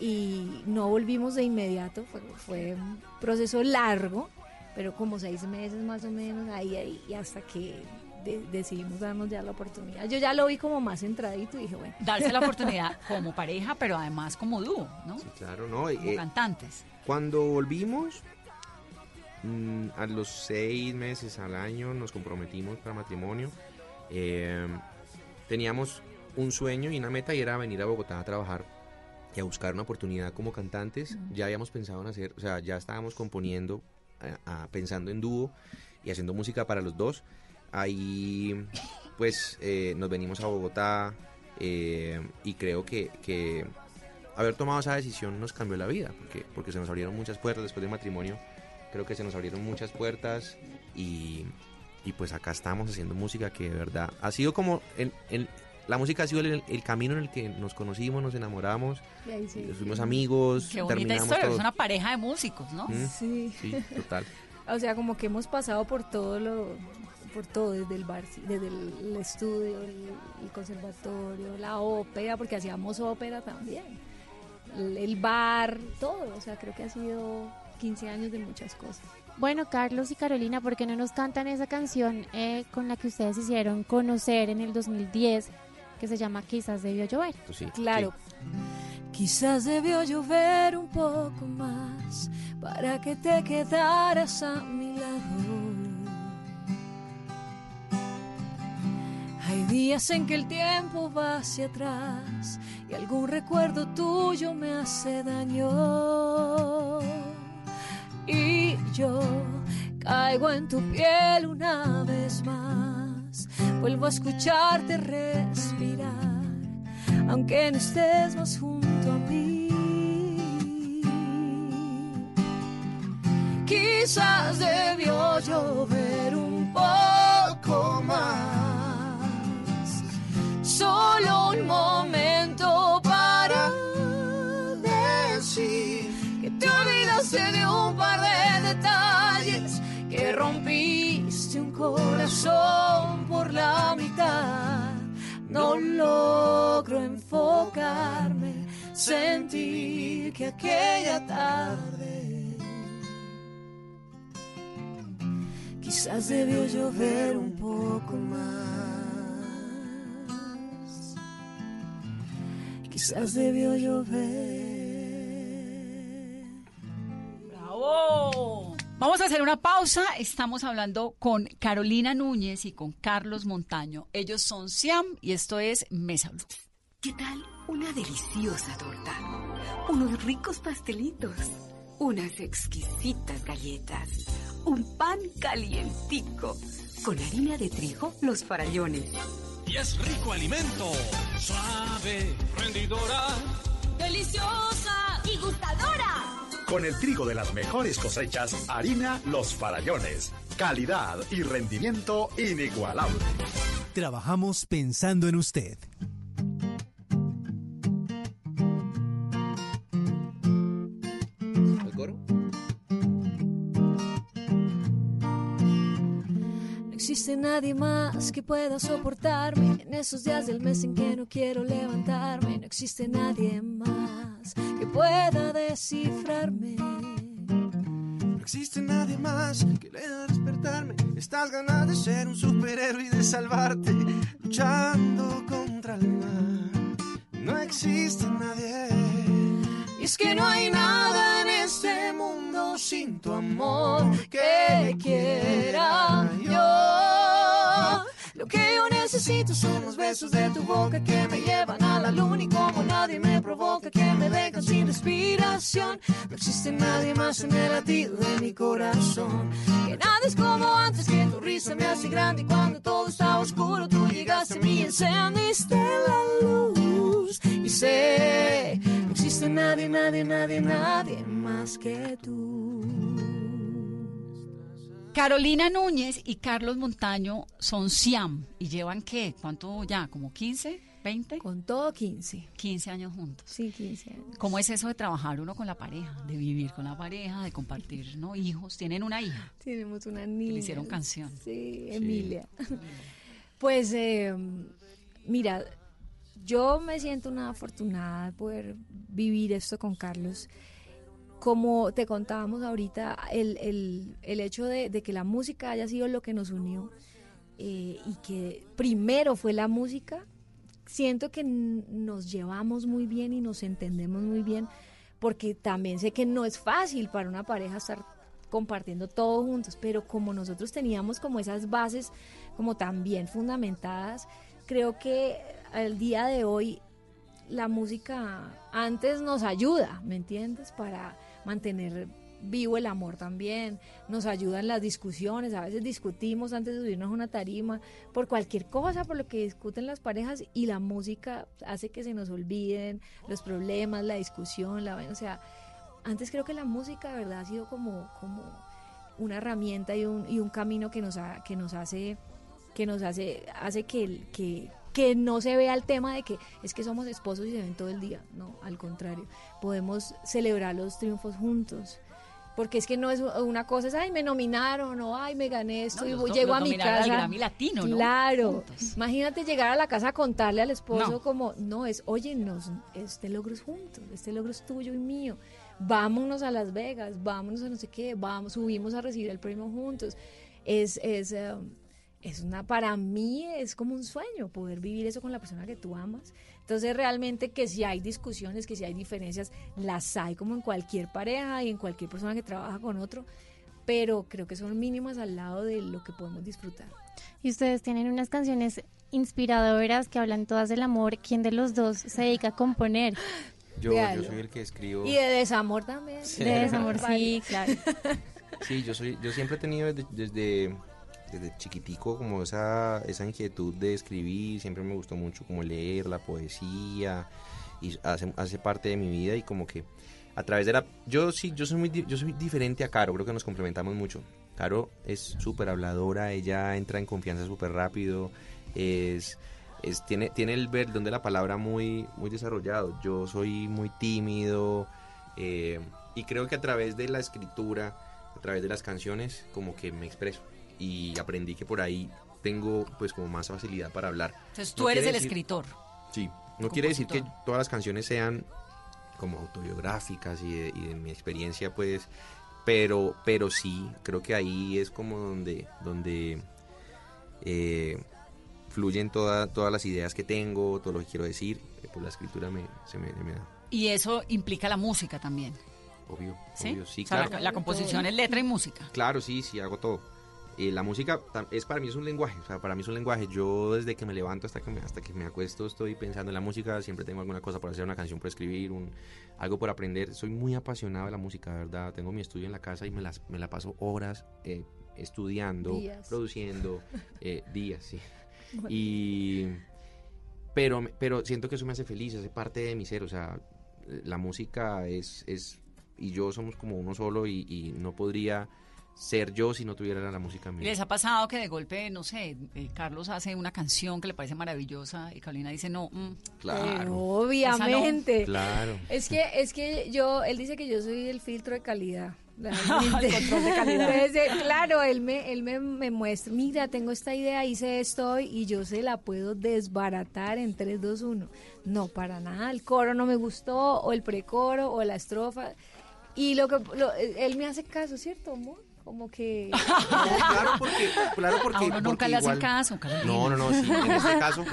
y no volvimos de inmediato, fue, fue un proceso largo, pero como seis meses más o menos, ahí, ahí, y hasta que de- decidimos darnos ya la oportunidad. Yo ya lo vi como más centradito y dije, bueno. Darse la oportunidad como pareja, pero además como dúo, ¿no? Claro, no. Como eh, cantantes. Cuando volvimos, mm, a los seis meses al año nos comprometimos para matrimonio. Eh, teníamos un sueño y una meta y era venir a Bogotá a trabajar y a buscar una oportunidad como cantantes. Ya habíamos pensado en hacer, o sea, ya estábamos componiendo, eh, pensando en dúo y haciendo música para los dos. Ahí, pues, eh, nos venimos a Bogotá eh, y creo que, que haber tomado esa decisión nos cambió la vida, porque, porque se nos abrieron muchas puertas después del matrimonio. Creo que se nos abrieron muchas puertas y, y pues acá estamos haciendo música que de verdad ha sido como... el- el- la música ha sido el, el camino en el que nos conocimos, nos enamoramos, sí. fuimos amigos, Qué bonita historia, todos. es una pareja de músicos, ¿no? Mm, Sí. Sí, total. O sea, como que hemos pasado por todo lo, por todo, desde el bar, desde el, el estudio, el, el conservatorio, la ópera, porque hacíamos ópera también, el, el bar, todo. O sea, creo que ha sido 15 años de muchas cosas. Bueno, Carlos y Carolina, ¿por qué no nos cantan esa canción eh, con la que ustedes hicieron conocer en el 2010, que se llama Quizás debió llover? Claro. Quizás debió llover un poco más para que te quedaras a mi lado. Hay días en que el tiempo va hacia atrás y algún recuerdo tuyo me hace daño. Y yo caigo en tu piel una vez más, vuelvo a escucharte respirar aunque no estés más junto a mí. Quizás debió llover un poco más, solo un momento para decir que te olvidaste de un par de detalles, que rompiste un corazón la mitad. No logro enfocarme, sentir que aquella tarde quizás debió llover un poco más. Quizás debió llover. ¡Bravo! Vamos a hacer una pausa. Estamos hablando con Carolina Núñez y con Carlos Montaño. Ellos son Siam y esto es Mesa Blue. ¿Qué tal una deliciosa torta? Unos ricos pastelitos, unas exquisitas galletas, un pan calientico, con harina de trigo, los farallones. Y es rico alimento, suave, rendidora. ¡Deliciosa y gustadora! Con el trigo de las mejores cosechas, harina Los Farallones. Calidad y rendimiento inigualable. Trabajamos pensando en usted. Existe nadie más que pueda soportarme en esos días del mes en que no quiero levantarme. No existe nadie más que pueda descifrarme. No existe nadie más que le despertarme. Estas ganas de ser un superhéroe y de salvarte, luchando contra el mal. No existe nadie. Y es que no hay nada en este mundo sin tu amor que quiera. Que yo necesito son los besos de tu boca que me llevan a la luna y como nadie me provoca que me dejan sin respiración. No existe nadie más en el latido de mi corazón. Que nada es como antes que tu risa me hace grande y cuando todo estaba oscuro tú llegaste a mí y encendiste la luz. Y sé, no existe nadie, nadie, nadie, nadie más que tú. Carolina Núñez y Carlos Montaño son Siam y llevan qué? ¿Cuánto ya? ¿Como 15? ¿20? Con todo 15. 15 años juntos. Sí, 15 años. ¿Cómo es eso de trabajar uno con la pareja? De vivir con la pareja, de compartir, ¿no? Hijos. ¿Tienen una hija? Tenemos una Que niña. le hicieron canción. Sí, Emilia. Pues eh, mira, yo me siento una afortunada de poder vivir esto con Carlos. Como te contábamos ahorita, el, el- el hecho de, de que la música haya sido lo que nos unió eh, y que primero fue la música, siento que nos llevamos muy bien y nos entendemos muy bien, porque también sé que no es fácil para una pareja estar compartiendo todo juntos, pero como nosotros teníamos como esas bases como tan bien fundamentadas, creo que al día de hoy la música antes nos ayuda, ¿me entiendes? Para mantener vivo el amor también, nos ayuda en las discusiones, a veces discutimos antes de subirnos a una tarima por cualquier cosa, por lo que discuten las parejas y la música hace que se nos olviden los problemas, la discusión, la o sea, antes creo que la música de verdad ha sido como, como una herramienta y un, y un camino que nos, ha- que nos hace que nos hace hace que, que que no se vea el tema de que es que somos esposos y se ven todo el día. No al contrario podemos celebrar los triunfos juntos. Porque es que no es una cosa es ay me nominaron o ay me gané esto No, y los llego los a mi nominaron al casa Grammy Latino, ¿no? claro. Imagínate llegar a la casa a contarle al esposo No. como no es oye nos este logro es juntos este logro es tuyo y mío. Vámonos a Las Vegas vámonos a no sé qué vamos subimos a recibir el premio juntos es es eh, es una para mí es como un sueño poder vivir eso con la persona que tú amas entonces realmente que si hay discusiones que si hay diferencias las hay como en cualquier pareja y en cualquier persona que trabaja con otro pero creo que son mínimas al lado de lo que podemos disfrutar Y ustedes tienen unas canciones inspiradoras que hablan todas del amor. ¿Quién de los dos se dedica a componer? Yo, yo soy el que escribo. y de desamor también Sí. De desamor, sí, claro. Sí, yo soy, yo siempre he tenido desde, desde, desde chiquitico como esa, esa inquietud de escribir, siempre me gustó mucho como leer la poesía y hace, hace parte de mi vida y como que a través de la yo sí, yo soy muy yo soy diferente a Caro, creo que nos complementamos mucho. Caro es súper habladora, ella entra en confianza súper rápido, es, es tiene, tiene el perdón de la palabra muy, muy desarrollado. Yo soy muy tímido eh, y creo que a través de la escritura, a través de las canciones, como que me expreso y aprendí que por ahí tengo pues como más facilidad para hablar. Entonces No tú eres quiere el decir- escritor. Sí, no quiere decir que todas las canciones sean como autobiográficas y de, y de mi experiencia, pues, pero, pero sí, creo que ahí es como donde, donde eh, fluyen toda- todas las ideas que tengo, todo lo que quiero decir, eh, por la escritura me, se me, me da, Y eso implica la música también. obvio, ¿Sí? obvio, sí, O sea, la- claro. la, composición es letra y música. Claro, sí, sí, hago todo. Eh, la música es para mí es un lenguaje, o sea, para mí es un lenguaje. Yo desde que me levanto hasta que me, hasta que me acuesto estoy pensando en la música, siempre tengo alguna cosa por hacer, una canción por escribir, un, algo por aprender. Soy muy apasionado de la música, de verdad. Tengo mi estudio en la casa y me, las, me la paso horas eh, estudiando, Días. produciendo, eh, días, sí. Bueno. Y... Pero, pero siento que eso me hace feliz, hace parte de mi ser, o sea, la música es, es y yo somos como uno solo y, y no podría ser yo si no tuviera la música en ¿Y mí. les ha pasado que de golpe, no sé, eh, Carlos hace una canción que le parece maravillosa y Carolina dice, no, mm, Claro. Pero obviamente. Claro. Es que, es que yo, él dice que yo soy el filtro de calidad. El control de calidad. Entonces, eh, claro, él me, él me, me muestra, mira, tengo esta idea, hice esto y yo se la puedo desbaratar en 3, 2, 1. No, para nada, el coro no me gustó, o el precoro, o la estrofa. Y lo que lo- él me hace caso, ¿cierto, amor? Como que... claro, porque, claro, porque, A uno nunca porque le hacen igual- caso, Carolina. No, no, no, sí, en este caso,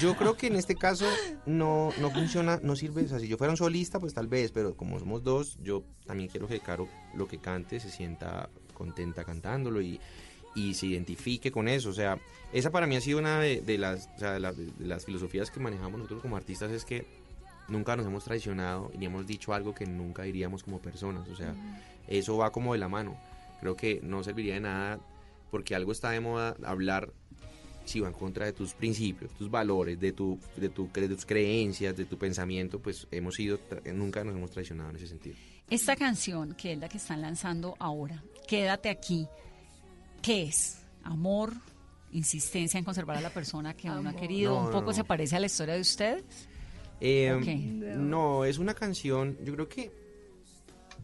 yo creo que en este caso no, no funciona, no sirve, o sea, si yo fuera un solista, pues tal vez, pero como somos dos, yo también quiero que Caro lo que cante se sienta contenta cantándolo y, y se identifique con eso, o sea, esa para mí ha sido una de, de las, o sea, de, la- de las filosofías que manejamos nosotros como artistas, es que nunca nos hemos traicionado y ni hemos dicho algo que nunca diríamos como personas, o sea, eso va como de la mano. Creo que no serviría de nada porque algo está de moda hablar si va en contra de tus principios, tus valores, de tu de tu de tus creencias, de tu pensamiento, pues hemos sido nunca nos hemos traicionado en ese sentido. Esta canción, que es la que están lanzando ahora, Quédate aquí, ¿qué es? ¿Amor? ¿Insistencia en conservar a la persona que uno ha querido? No, ¿Un poco no. se parece a la historia de ustedes? Eh, Ok. No, es una canción, yo creo que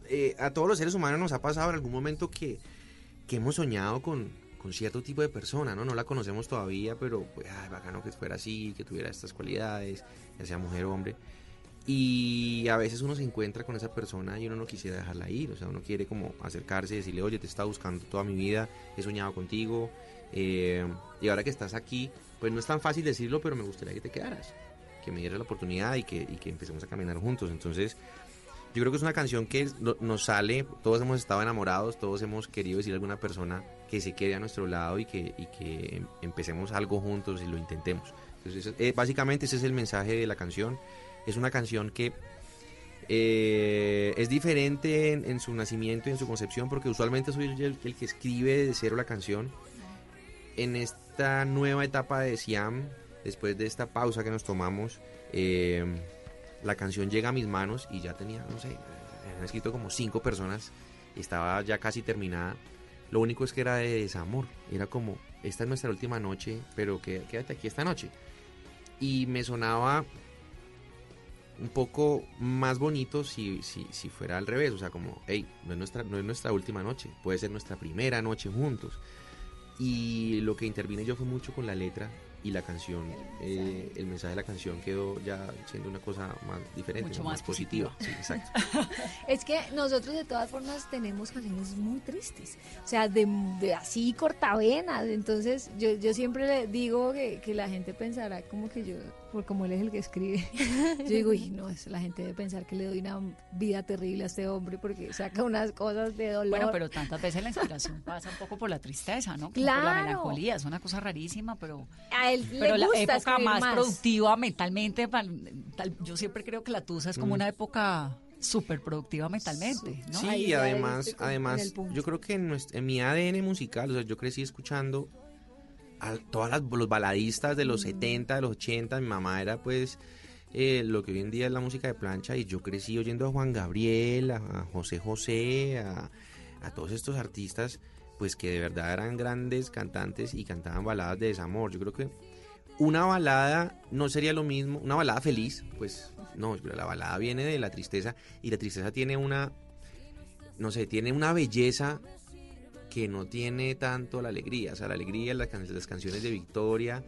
eh, a todos los seres humanos nos ha pasado en algún momento que, que hemos soñado con, con cierto tipo de persona, ¿no? No la conocemos todavía, pero pues, ay, bacano que fuera así, que tuviera estas cualidades, ya sea mujer o hombre. Y a veces uno se encuentra con esa persona y uno no quisiera dejarla ir, o sea, uno quiere como acercarse y decirle, oye, te he estado buscando toda mi vida, he soñado contigo, eh, y ahora que estás aquí, pues no es tan fácil decirlo, pero me gustaría que te quedaras, que me dieras la oportunidad y que, y que empecemos a caminar juntos. Entonces, yo creo que es una canción que no- nos sale, todos hemos estado enamorados, todos hemos querido decir a alguna persona que se quede a nuestro lado y que, y que em- empecemos algo juntos y lo intentemos. Entonces, eh, básicamente ese es el mensaje de la canción. Es una canción que eh, es diferente en, en su nacimiento y en su concepción porque usualmente soy el, el que escribe de cero la canción. En esta nueva etapa de Siam, después de esta pausa que nos tomamos, eh, la canción llega a mis manos y ya tenía, no sé, han escrito como cinco personas, estaba ya casi terminada. Lo único es que era de desamor, era como, esta es nuestra última noche, pero quédate aquí esta noche. Y me sonaba un poco más bonito si, si, si fuera al revés, o sea, como, hey, no es, nuestra, no es nuestra última noche, puede ser nuestra primera noche juntos. Y lo que intervine yo fue mucho con la letra y la canción, eh, el mensaje de la canción quedó ya siendo una cosa más diferente, Mucho más, más positiva. Sí, exacto. Es que nosotros de todas formas tenemos canciones muy tristes, o sea, de, de así cortavenas. Entonces yo, yo siempre le digo que, que la gente pensará como que yo, por como él es el que escribe, yo digo, y no, es- la gente debe pensar que le doy una vida terrible a este hombre porque saca unas cosas de dolor. Bueno, pero tantas veces la inspiración pasa un poco por la tristeza, ¿no? Como por la Claro. melancolía, es una cosa rarísima, pero... a él Pero le la gusta época más, más. productiva mentalmente, yo siempre creo que la tusa es como Mm. una época súper productiva mentalmente, ¿no? Sí, y además, además yo creo que en mi ADN musical, o sea, yo crecí escuchando a todas los baladistas de los 70, de los 80, mi mamá era pues eh, lo que hoy en día es la música de plancha y yo crecí oyendo a Juan Gabriel, a, a José José, a, a todos estos artistas pues que de verdad eran grandes cantantes y cantaban baladas de desamor. Yo creo que una balada no sería lo mismo, una balada feliz, pues no, pero la balada viene de la tristeza y la tristeza tiene una, no sé, tiene una belleza que no tiene tanto la alegría, o sea, la alegría, las, can- las canciones de Victoria,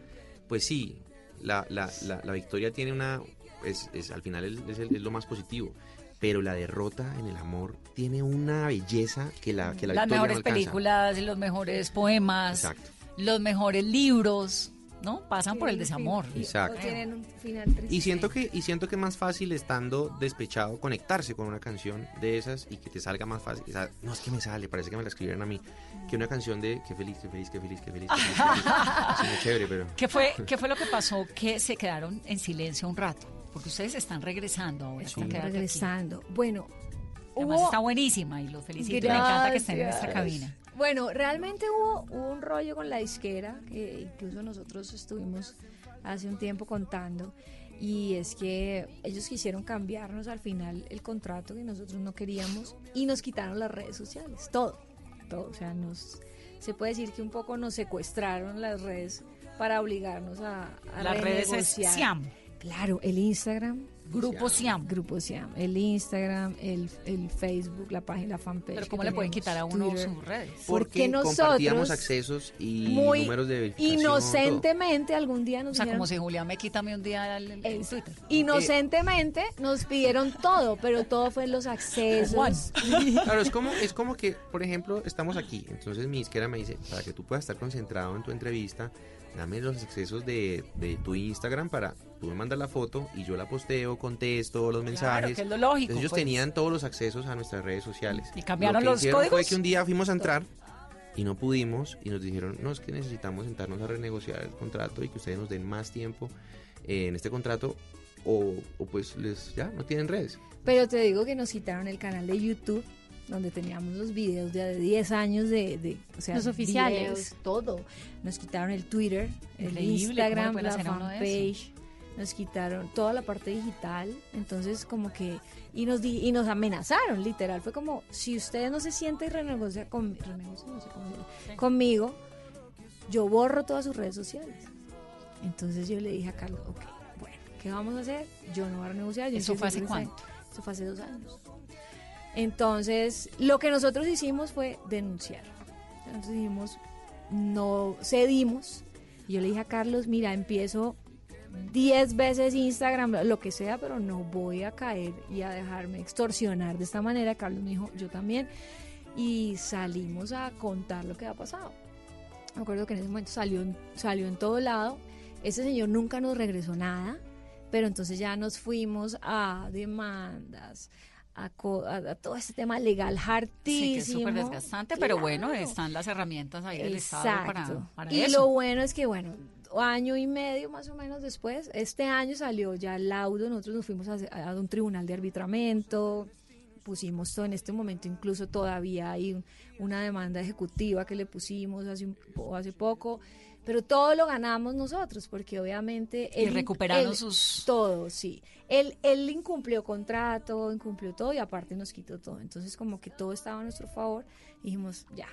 pues sí, la, la, la, la Victoria tiene una, es, es- al final es, es el- es lo más positivo, pero la derrota en el amor tiene una belleza que la, que la Las Victoria mejores no alcanza. películas, los mejores poemas, Exacto. los mejores libros, ¿no? Pasan por el desamor. Exacto. O tienen un final triste. Y siento que y siento que es más fácil estando despechado conectarse con una canción de esas y que te salga más fácil. O sea, no es que me sale, parece que me la escribieron a mí, que una canción de qué feliz, qué feliz, qué feliz, qué feliz. Qué feliz, qué feliz. Sí, muy chévere, pero ¿Qué fue, ¿Qué fue lo que pasó? Que se quedaron en silencio un rato, porque ustedes están regresando ahora. Están aquí. regresando. Bueno, Además hubo- está buenísima y los felicito. Me encanta que estén en esta Gracias. cabina. Bueno, realmente hubo, hubo un rollo con la disquera, que incluso nosotros estuvimos hace un tiempo contando, y es que ellos quisieron cambiarnos al final el contrato que nosotros no queríamos y nos quitaron las redes sociales, todo, todo, o sea, nos se puede decir que un poco nos secuestraron las redes para obligarnos a, a Las redes es renegociar. Siam. Claro, el Instagram, Grupo Siam. Grupo Siam. El Instagram, el, el Facebook, la página, la fanpage. Pero ¿cómo le pueden quitar a uno Twitter. sus redes? Porque nosotros compartíamos accesos y muy números de verificación. inocentemente algún día nos O sea, como si Julián me mí un día el, el- el Eso. Twitter. inocentemente nos pidieron todo, pero todo fue los accesos. Claro, es como, es como que, por ejemplo, estamos aquí. Entonces mi izquierda me dice, para que tú puedas estar concentrado en tu entrevista, dame los accesos de, de tu Instagram para tú me mandas la foto y yo la posteo, contesto los mensajes. que es lo lógico, Entonces ellos pues. tenían todos los accesos a nuestras redes sociales. ¿Y cambiaron Lo que los hicieron códigos? Fue que un día fuimos a entrar y no pudimos y nos dijeron, no, es que necesitamos sentarnos a renegociar el contrato y que ustedes nos den más tiempo eh, en este contrato o, o pues les ya no tienen redes. Pero te digo que nos quitaron el canal de YouTube donde teníamos los videos de 10 años de, de o sea, Los oficiales. videos, todo. Nos quitaron el Twitter, el Increíble, ¿cómo le Instagram, la fanpage. Nos quitaron toda la parte digital, entonces como que y nos di- y nos amenazaron, literal, fue como si ustedes no se sienten y renegocian con, no sé conmigo, yo borro todas sus redes sociales. Entonces yo le dije a Carlos, ok, bueno, ¿qué vamos a hacer? Yo no voy a renegociar. yo ¿Eso fue hace cuánto? Eso fue hace dos años. Entonces, lo que nosotros hicimos fue denunciar. Entonces dijimos, no cedimos. Y yo le dije a Carlos, mira, empiezo 10 veces Instagram, lo que sea, pero no voy a caer y a dejarme extorsionar de esta manera. Carlos me dijo, yo también. Y salimos a contar lo que había pasado. Me acuerdo que en ese momento salió, en- salió en todo lado. Ese señor nunca nos regresó nada, pero entonces ya nos fuimos a demandas, a, a- a todo este tema legal Sí, que hartísimo. es súper desgastante, pero bueno, Claro. están las herramientas ahí del Estado Exacto. para, para y eso. lo bueno es que, bueno, año y medio más o menos después, este año salió ya el laudo, nosotros nos fuimos a, a un tribunal de arbitramiento, pusimos todo en este momento, incluso todavía hay un- una demanda ejecutiva que le pusimos hace, un, hace poco, pero todo lo ganamos nosotros, porque obviamente... Y él- recuperaron él- sus- Todo, sí. Él, él incumplió contrato, incumplió todo y aparte nos quitó todo. Entonces como que todo estaba a nuestro favor. Dijimos, ya,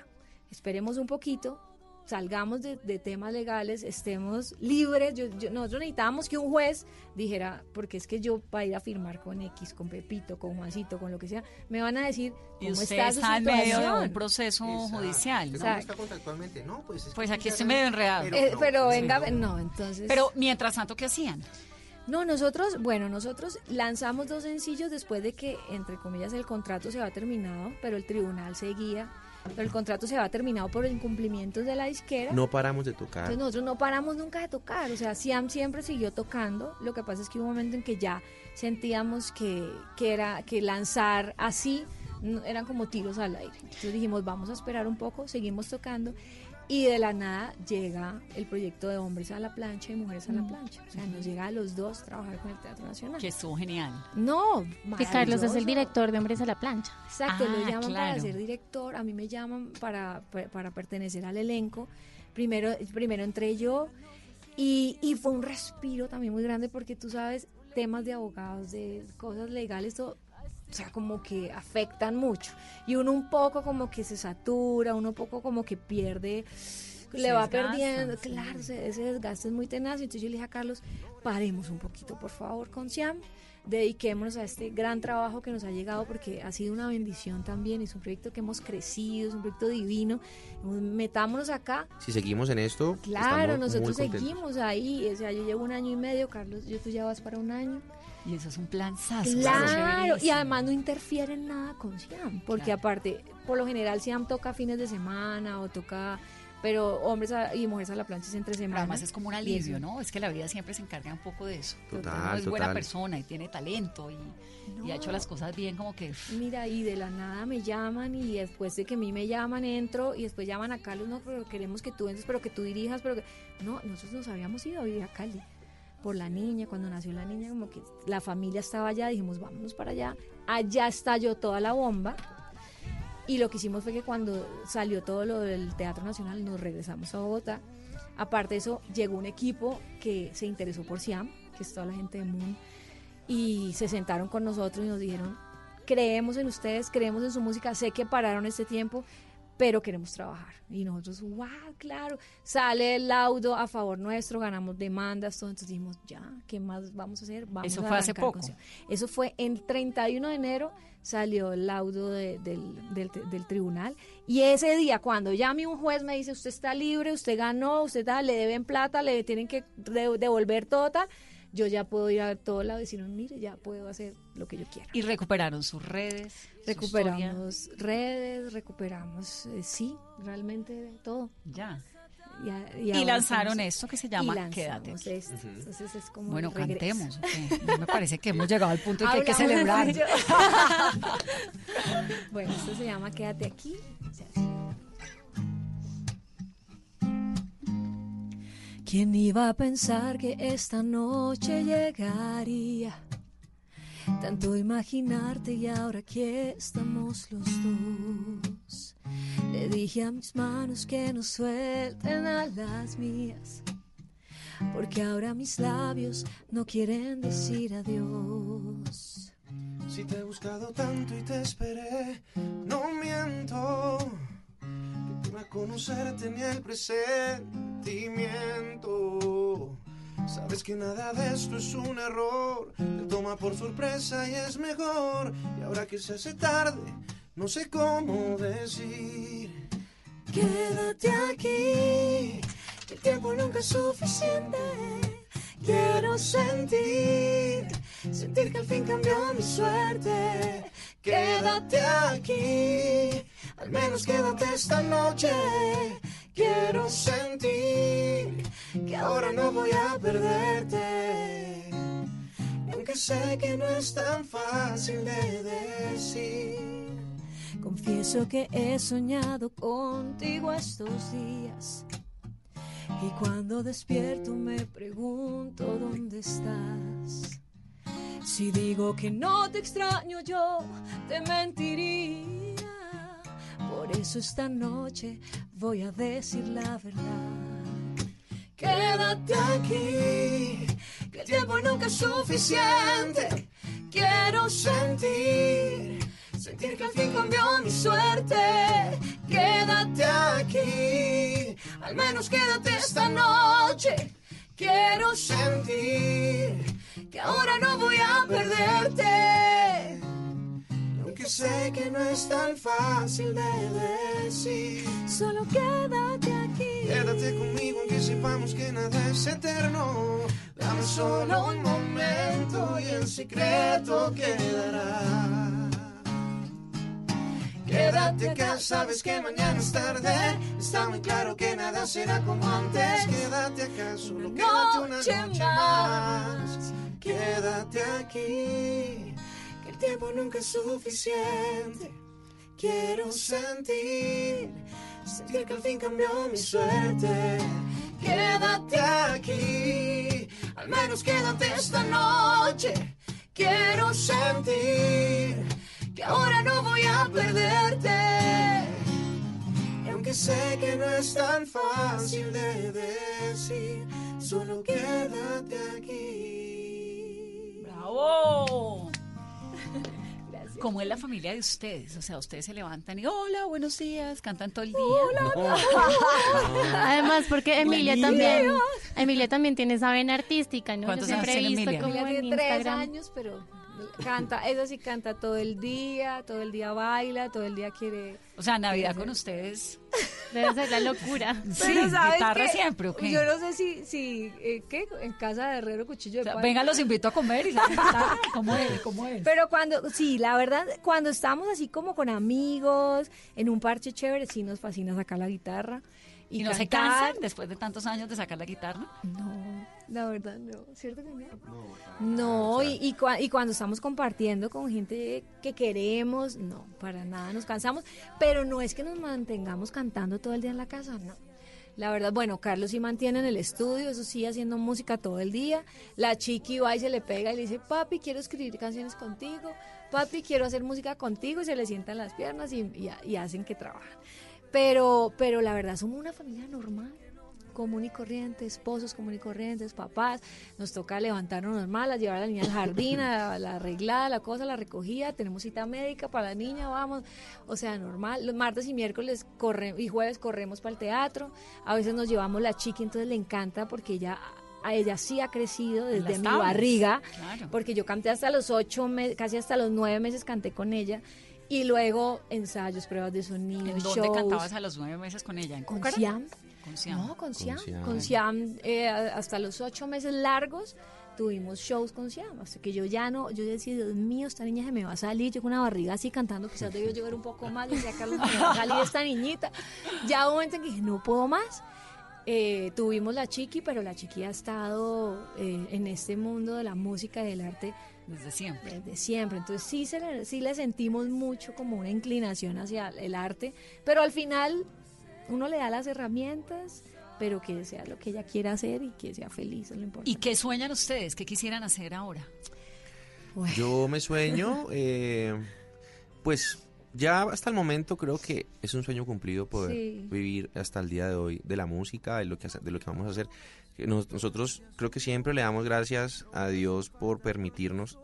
esperemos un poquito, salgamos de, de temas legales, estemos libres. Yo, yo- nosotros necesitábamos que un juez dijera, porque es que yo para ir a firmar con X, con Pepito, con Juancito, con lo que sea, me van a decir Y cómo usted está su está en medio de un proceso judicial. ¿no? ¿Usted cómo está contractualmente? No, pues es Pues que aquí estoy medio enredado. Eh, pero no, venga, no. no, entonces... Pero mientras tanto, ¿qué hacían? No, nosotros, bueno, nosotros lanzamos dos sencillos después de que, entre comillas, el contrato se había terminado, pero el tribunal seguía. Pero el contrato se había terminado por incumplimientos de la disquera. No paramos de tocar. Entonces nosotros no paramos nunca de tocar, o sea, Siam siempre siguió tocando, lo que pasa es que hubo un momento en que ya sentíamos que, que era que lanzar así eran como tiros al aire. Entonces dijimos, vamos a esperar un poco, seguimos tocando y de la nada llega el proyecto de Hombres a la plancha y Mujeres a la Mm. plancha. O sea, nos llega a los dos trabajar con el Teatro Nacional. Que estuvo genial. No, Que Carlos es el director de Hombres a la Plancha. Exacto, Ah, lo llaman para ser director, a mí me llaman para, para, para pertenecer al elenco. Primero, primero entré yo y, y fue un respiro también muy grande porque tú sabes, temas de abogados, de cosas legales, todo, o sea, como que afectan mucho. Y uno un poco como que se satura, uno un poco como que pierde, le va desgasta, perdiendo, sí. claro, ese, desgaste es muy tenaz. Entonces yo le dije a Carlos, paremos un poquito, por favor, con Siam dediquémonos a este gran trabajo que nos ha llegado porque ha sido una bendición también, es un proyecto que hemos crecido, es un proyecto divino, metámonos acá. Si seguimos en esto, Claro, nosotros seguimos ahí, o sea, yo llevo un año y medio, Carlos, yo tú ya vas para un año. Y eso es un plan sas. Claro, y además no interfiere en nada con Siam, porque aparte, por lo general Siam toca fines de semana o toca, pero hombres a- y mujeres a la plancha es entre Pero semana. además es como un alivio, eso- ¿no? Es que la vida siempre se encarga un poco de eso. Total, Uno es buena persona y tiene talento y, y ha hecho las cosas bien como que... Mira, y de la nada me llaman y después de que a mí me llaman entro y después llaman a Carlos, no, pero queremos que tú entres, pero que tú dirijas, pero que... No, nosotros nos habíamos ido a vivir a Cali por la niña, cuando nació la niña, como que la familia estaba allá, dijimos, vámonos para allá. Allá estalló toda la bomba. Y lo que hicimos fue que cuando salió todo lo del Teatro Nacional, nos regresamos a Bogotá. Aparte de eso, llegó un equipo que se interesó por Siam, que es toda la gente de Moon, y se sentaron con nosotros y nos dijeron, creemos en ustedes, creemos en su música, sé que pararon este tiempo, pero queremos trabajar. Y nosotros, wow, claro, sale el laudo a favor nuestro, ganamos demandas, todo, entonces dijimos, ya, ¿qué más vamos a hacer? Vamos Eso a fue hace poco. con- Eso fue el 31 de enero, salió el laudo de- del, del, del tribunal, y ese día, cuando ya un juez me dice, usted está libre, usted ganó, usted tal, le deben plata, le tienen que de- devolver todo tal, yo ya puedo ir a todo lado y decir, mire, ya puedo hacer lo que yo quiera. Y recuperaron sus redes. su Recuperamos redes, recuperamos, eh, sí, realmente todo. Ya. Y, a- Y ahora lanzaron estamos- esto que se llama Quédate esto. Entonces es como Bueno, cantemos. ¿ok? No me parece que hemos llegado al punto en que hay que celebrar. de bueno, esto se llama Quédate aquí. ¿Quién iba a pensar que esta noche llegaría? Tanto imaginarte y ahora aquí estamos los dos. Le dije a mis manos que no suelten a las mías, porque ahora mis labios no quieren decir adiós. Si te he buscado tanto y te esperé, no miento. A conocerte ni el presentimiento. Sabes que nada de esto es un error. Te toma por sorpresa y es mejor. Y ahora que se hace tarde, no sé cómo decir. Quédate aquí, el tiempo nunca es suficiente. Quiero sentir, sentir que al fin cambió mi suerte. Quédate aquí, al menos quédate esta noche. Quiero sentir que ahora no voy a perderte. Aunque sé que no es tan fácil de decir. Confieso que he soñado contigo estos días. Y cuando despierto me pregunto dónde estás. Si digo que no te extraño yo, te mentiría. Por eso esta noche voy a decir la verdad. Quédate aquí, que el tiempo nunca es suficiente. Quiero sentir, sentir que al fin cambió mi suerte. Quédate aquí, al menos quédate esta noche. Quiero sentir que ahora no voy a perderte. Aunque sé que no es tan fácil de decir. Solo quédate aquí. Quédate conmigo aunque sepamos que nada es eterno. Dame solo un momento y el secreto quedará. Quédate acá, sabes que mañana es tarde. Está muy claro que nada será como antes. Quédate acá, solo quédate una noche noche más. Quédate aquí, que el tiempo nunca es suficiente. Quiero sentir, sentir que al fin cambió mi suerte. Quédate aquí, al menos quédate esta noche. Quiero sentir que ahora no voy a perderte. Y aunque sé que no es tan fácil de decir, solo quédate aquí. ¡Bravo! ¿Cómo es la familia de ustedes? O sea, ustedes se levantan y hola, buenos días, cantan todo el día. Además, porque Emilia Emilia. también, Emilia también tiene esa vena artística, ¿no? Yo ¿Cuántos siempre he tiene visto Emilia? como Ella en tiene tres Instagram. años, pero canta, eso sí canta todo el día, todo el día baila, todo el día quiere... O sea, Navidad quiere con ustedes. Debe ser la locura. Sí, Pero ¿sabes guitarra qué? siempre, ¿o qué? Yo no sé si, si eh, ¿qué? En casa de Herrero, cuchillo de. Venga, los invito a comer y. ¿Cómo es? ¿Cómo es? Pero cuando, sí, la verdad, cuando estamos así como con amigos, en un parche chévere, sí nos fascina sacar la guitarra. Y, ¿Y no se cantar. cansan después de tantos años de sacar la guitarra? No, la verdad no, ¿cierto que no? No, y, y, cua- y cuando estamos compartiendo con gente que queremos, no, para nada nos cansamos, pero no es que nos mantengamos cantando todo el día en la casa, no. La verdad, bueno, Carlos sí mantiene en el estudio, eso sí, haciendo música todo el día. La chiqui va y se le pega y le dice, papi, quiero escribir canciones contigo, papi, quiero hacer música contigo, y se le sientan las piernas y, y- y hacen que trabajan. Pero, pero la verdad, somos una familia normal común y corriente, esposos común y corrientes, papás. Nos toca levantarnos normal, llevar a la niña al jardín, a la arreglada, la cosa, la recogida. Tenemos cita médica para la niña, vamos. O sea, normal. Los martes y miércoles corre, y jueves corremos para el teatro. A veces nos llevamos la chiqui, entonces le encanta porque ella a ella sí ha crecido desde mi tablas, barriga, claro. porque yo canté hasta los ocho, me- casi hasta los nueve meses canté con ella, y luego ensayos, pruebas de sonido, ¿En dónde shows. cantabas a los nueve meses con ella? ¿En Con Cúcara? Siam. Con Siam. No, con Siam. Siam. Con Siam, eh, hasta los ocho meses largos tuvimos shows con Siam, hasta que yo ya no, yo decía, Dios mío, esta niña se me va a salir, yo con una barriga así cantando, quizás debió llevar un poco más, decía Carlos, me va a salir esta niñita. Ya hubo un momento en que dije, no puedo más. Eh, tuvimos la chiqui, pero la chiqui ha estado eh, en este mundo de la música y del arte desde siempre. Desde siempre. Entonces sí, se le, sí le sentimos mucho como una inclinación hacia el arte, pero al final uno le da las herramientas, pero que sea lo que ella quiera hacer y que sea feliz, es lo importante. ¿Y qué sueñan ustedes? ¿Qué quisieran hacer ahora? Yo me sueño, eh, pues ya hasta el momento creo que es un sueño cumplido poder Sí. vivir hasta el día de hoy de la música, de lo que, hace- de lo que vamos a hacer. Nosotros creo que siempre le damos gracias a Dios por permitirnos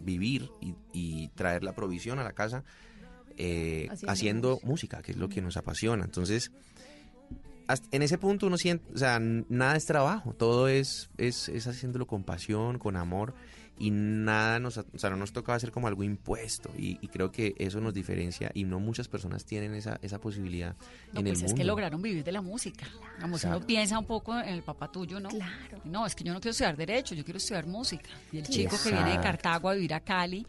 vivir y, y traer la provisión a la casa eh, Haciendo música, que es lo que nos apasiona. Entonces, hasta- en ese punto uno siente, o sea, nada es trabajo, todo es, es, es haciéndolo con pasión, con amor y nada nos, o sea, no nos toca hacer como algo impuesto y, y creo que eso nos diferencia y no muchas personas tienen esa, esa posibilidad No, en pues el es mundo. que lograron vivir de la música. Vamos, uno Claro. piensa un poco en el papá tuyo, ¿no? Claro. No, es que yo no quiero estudiar Derecho, yo quiero estudiar música. Y el Sí. chico que viene de Exacto. Cartago a vivir a Cali,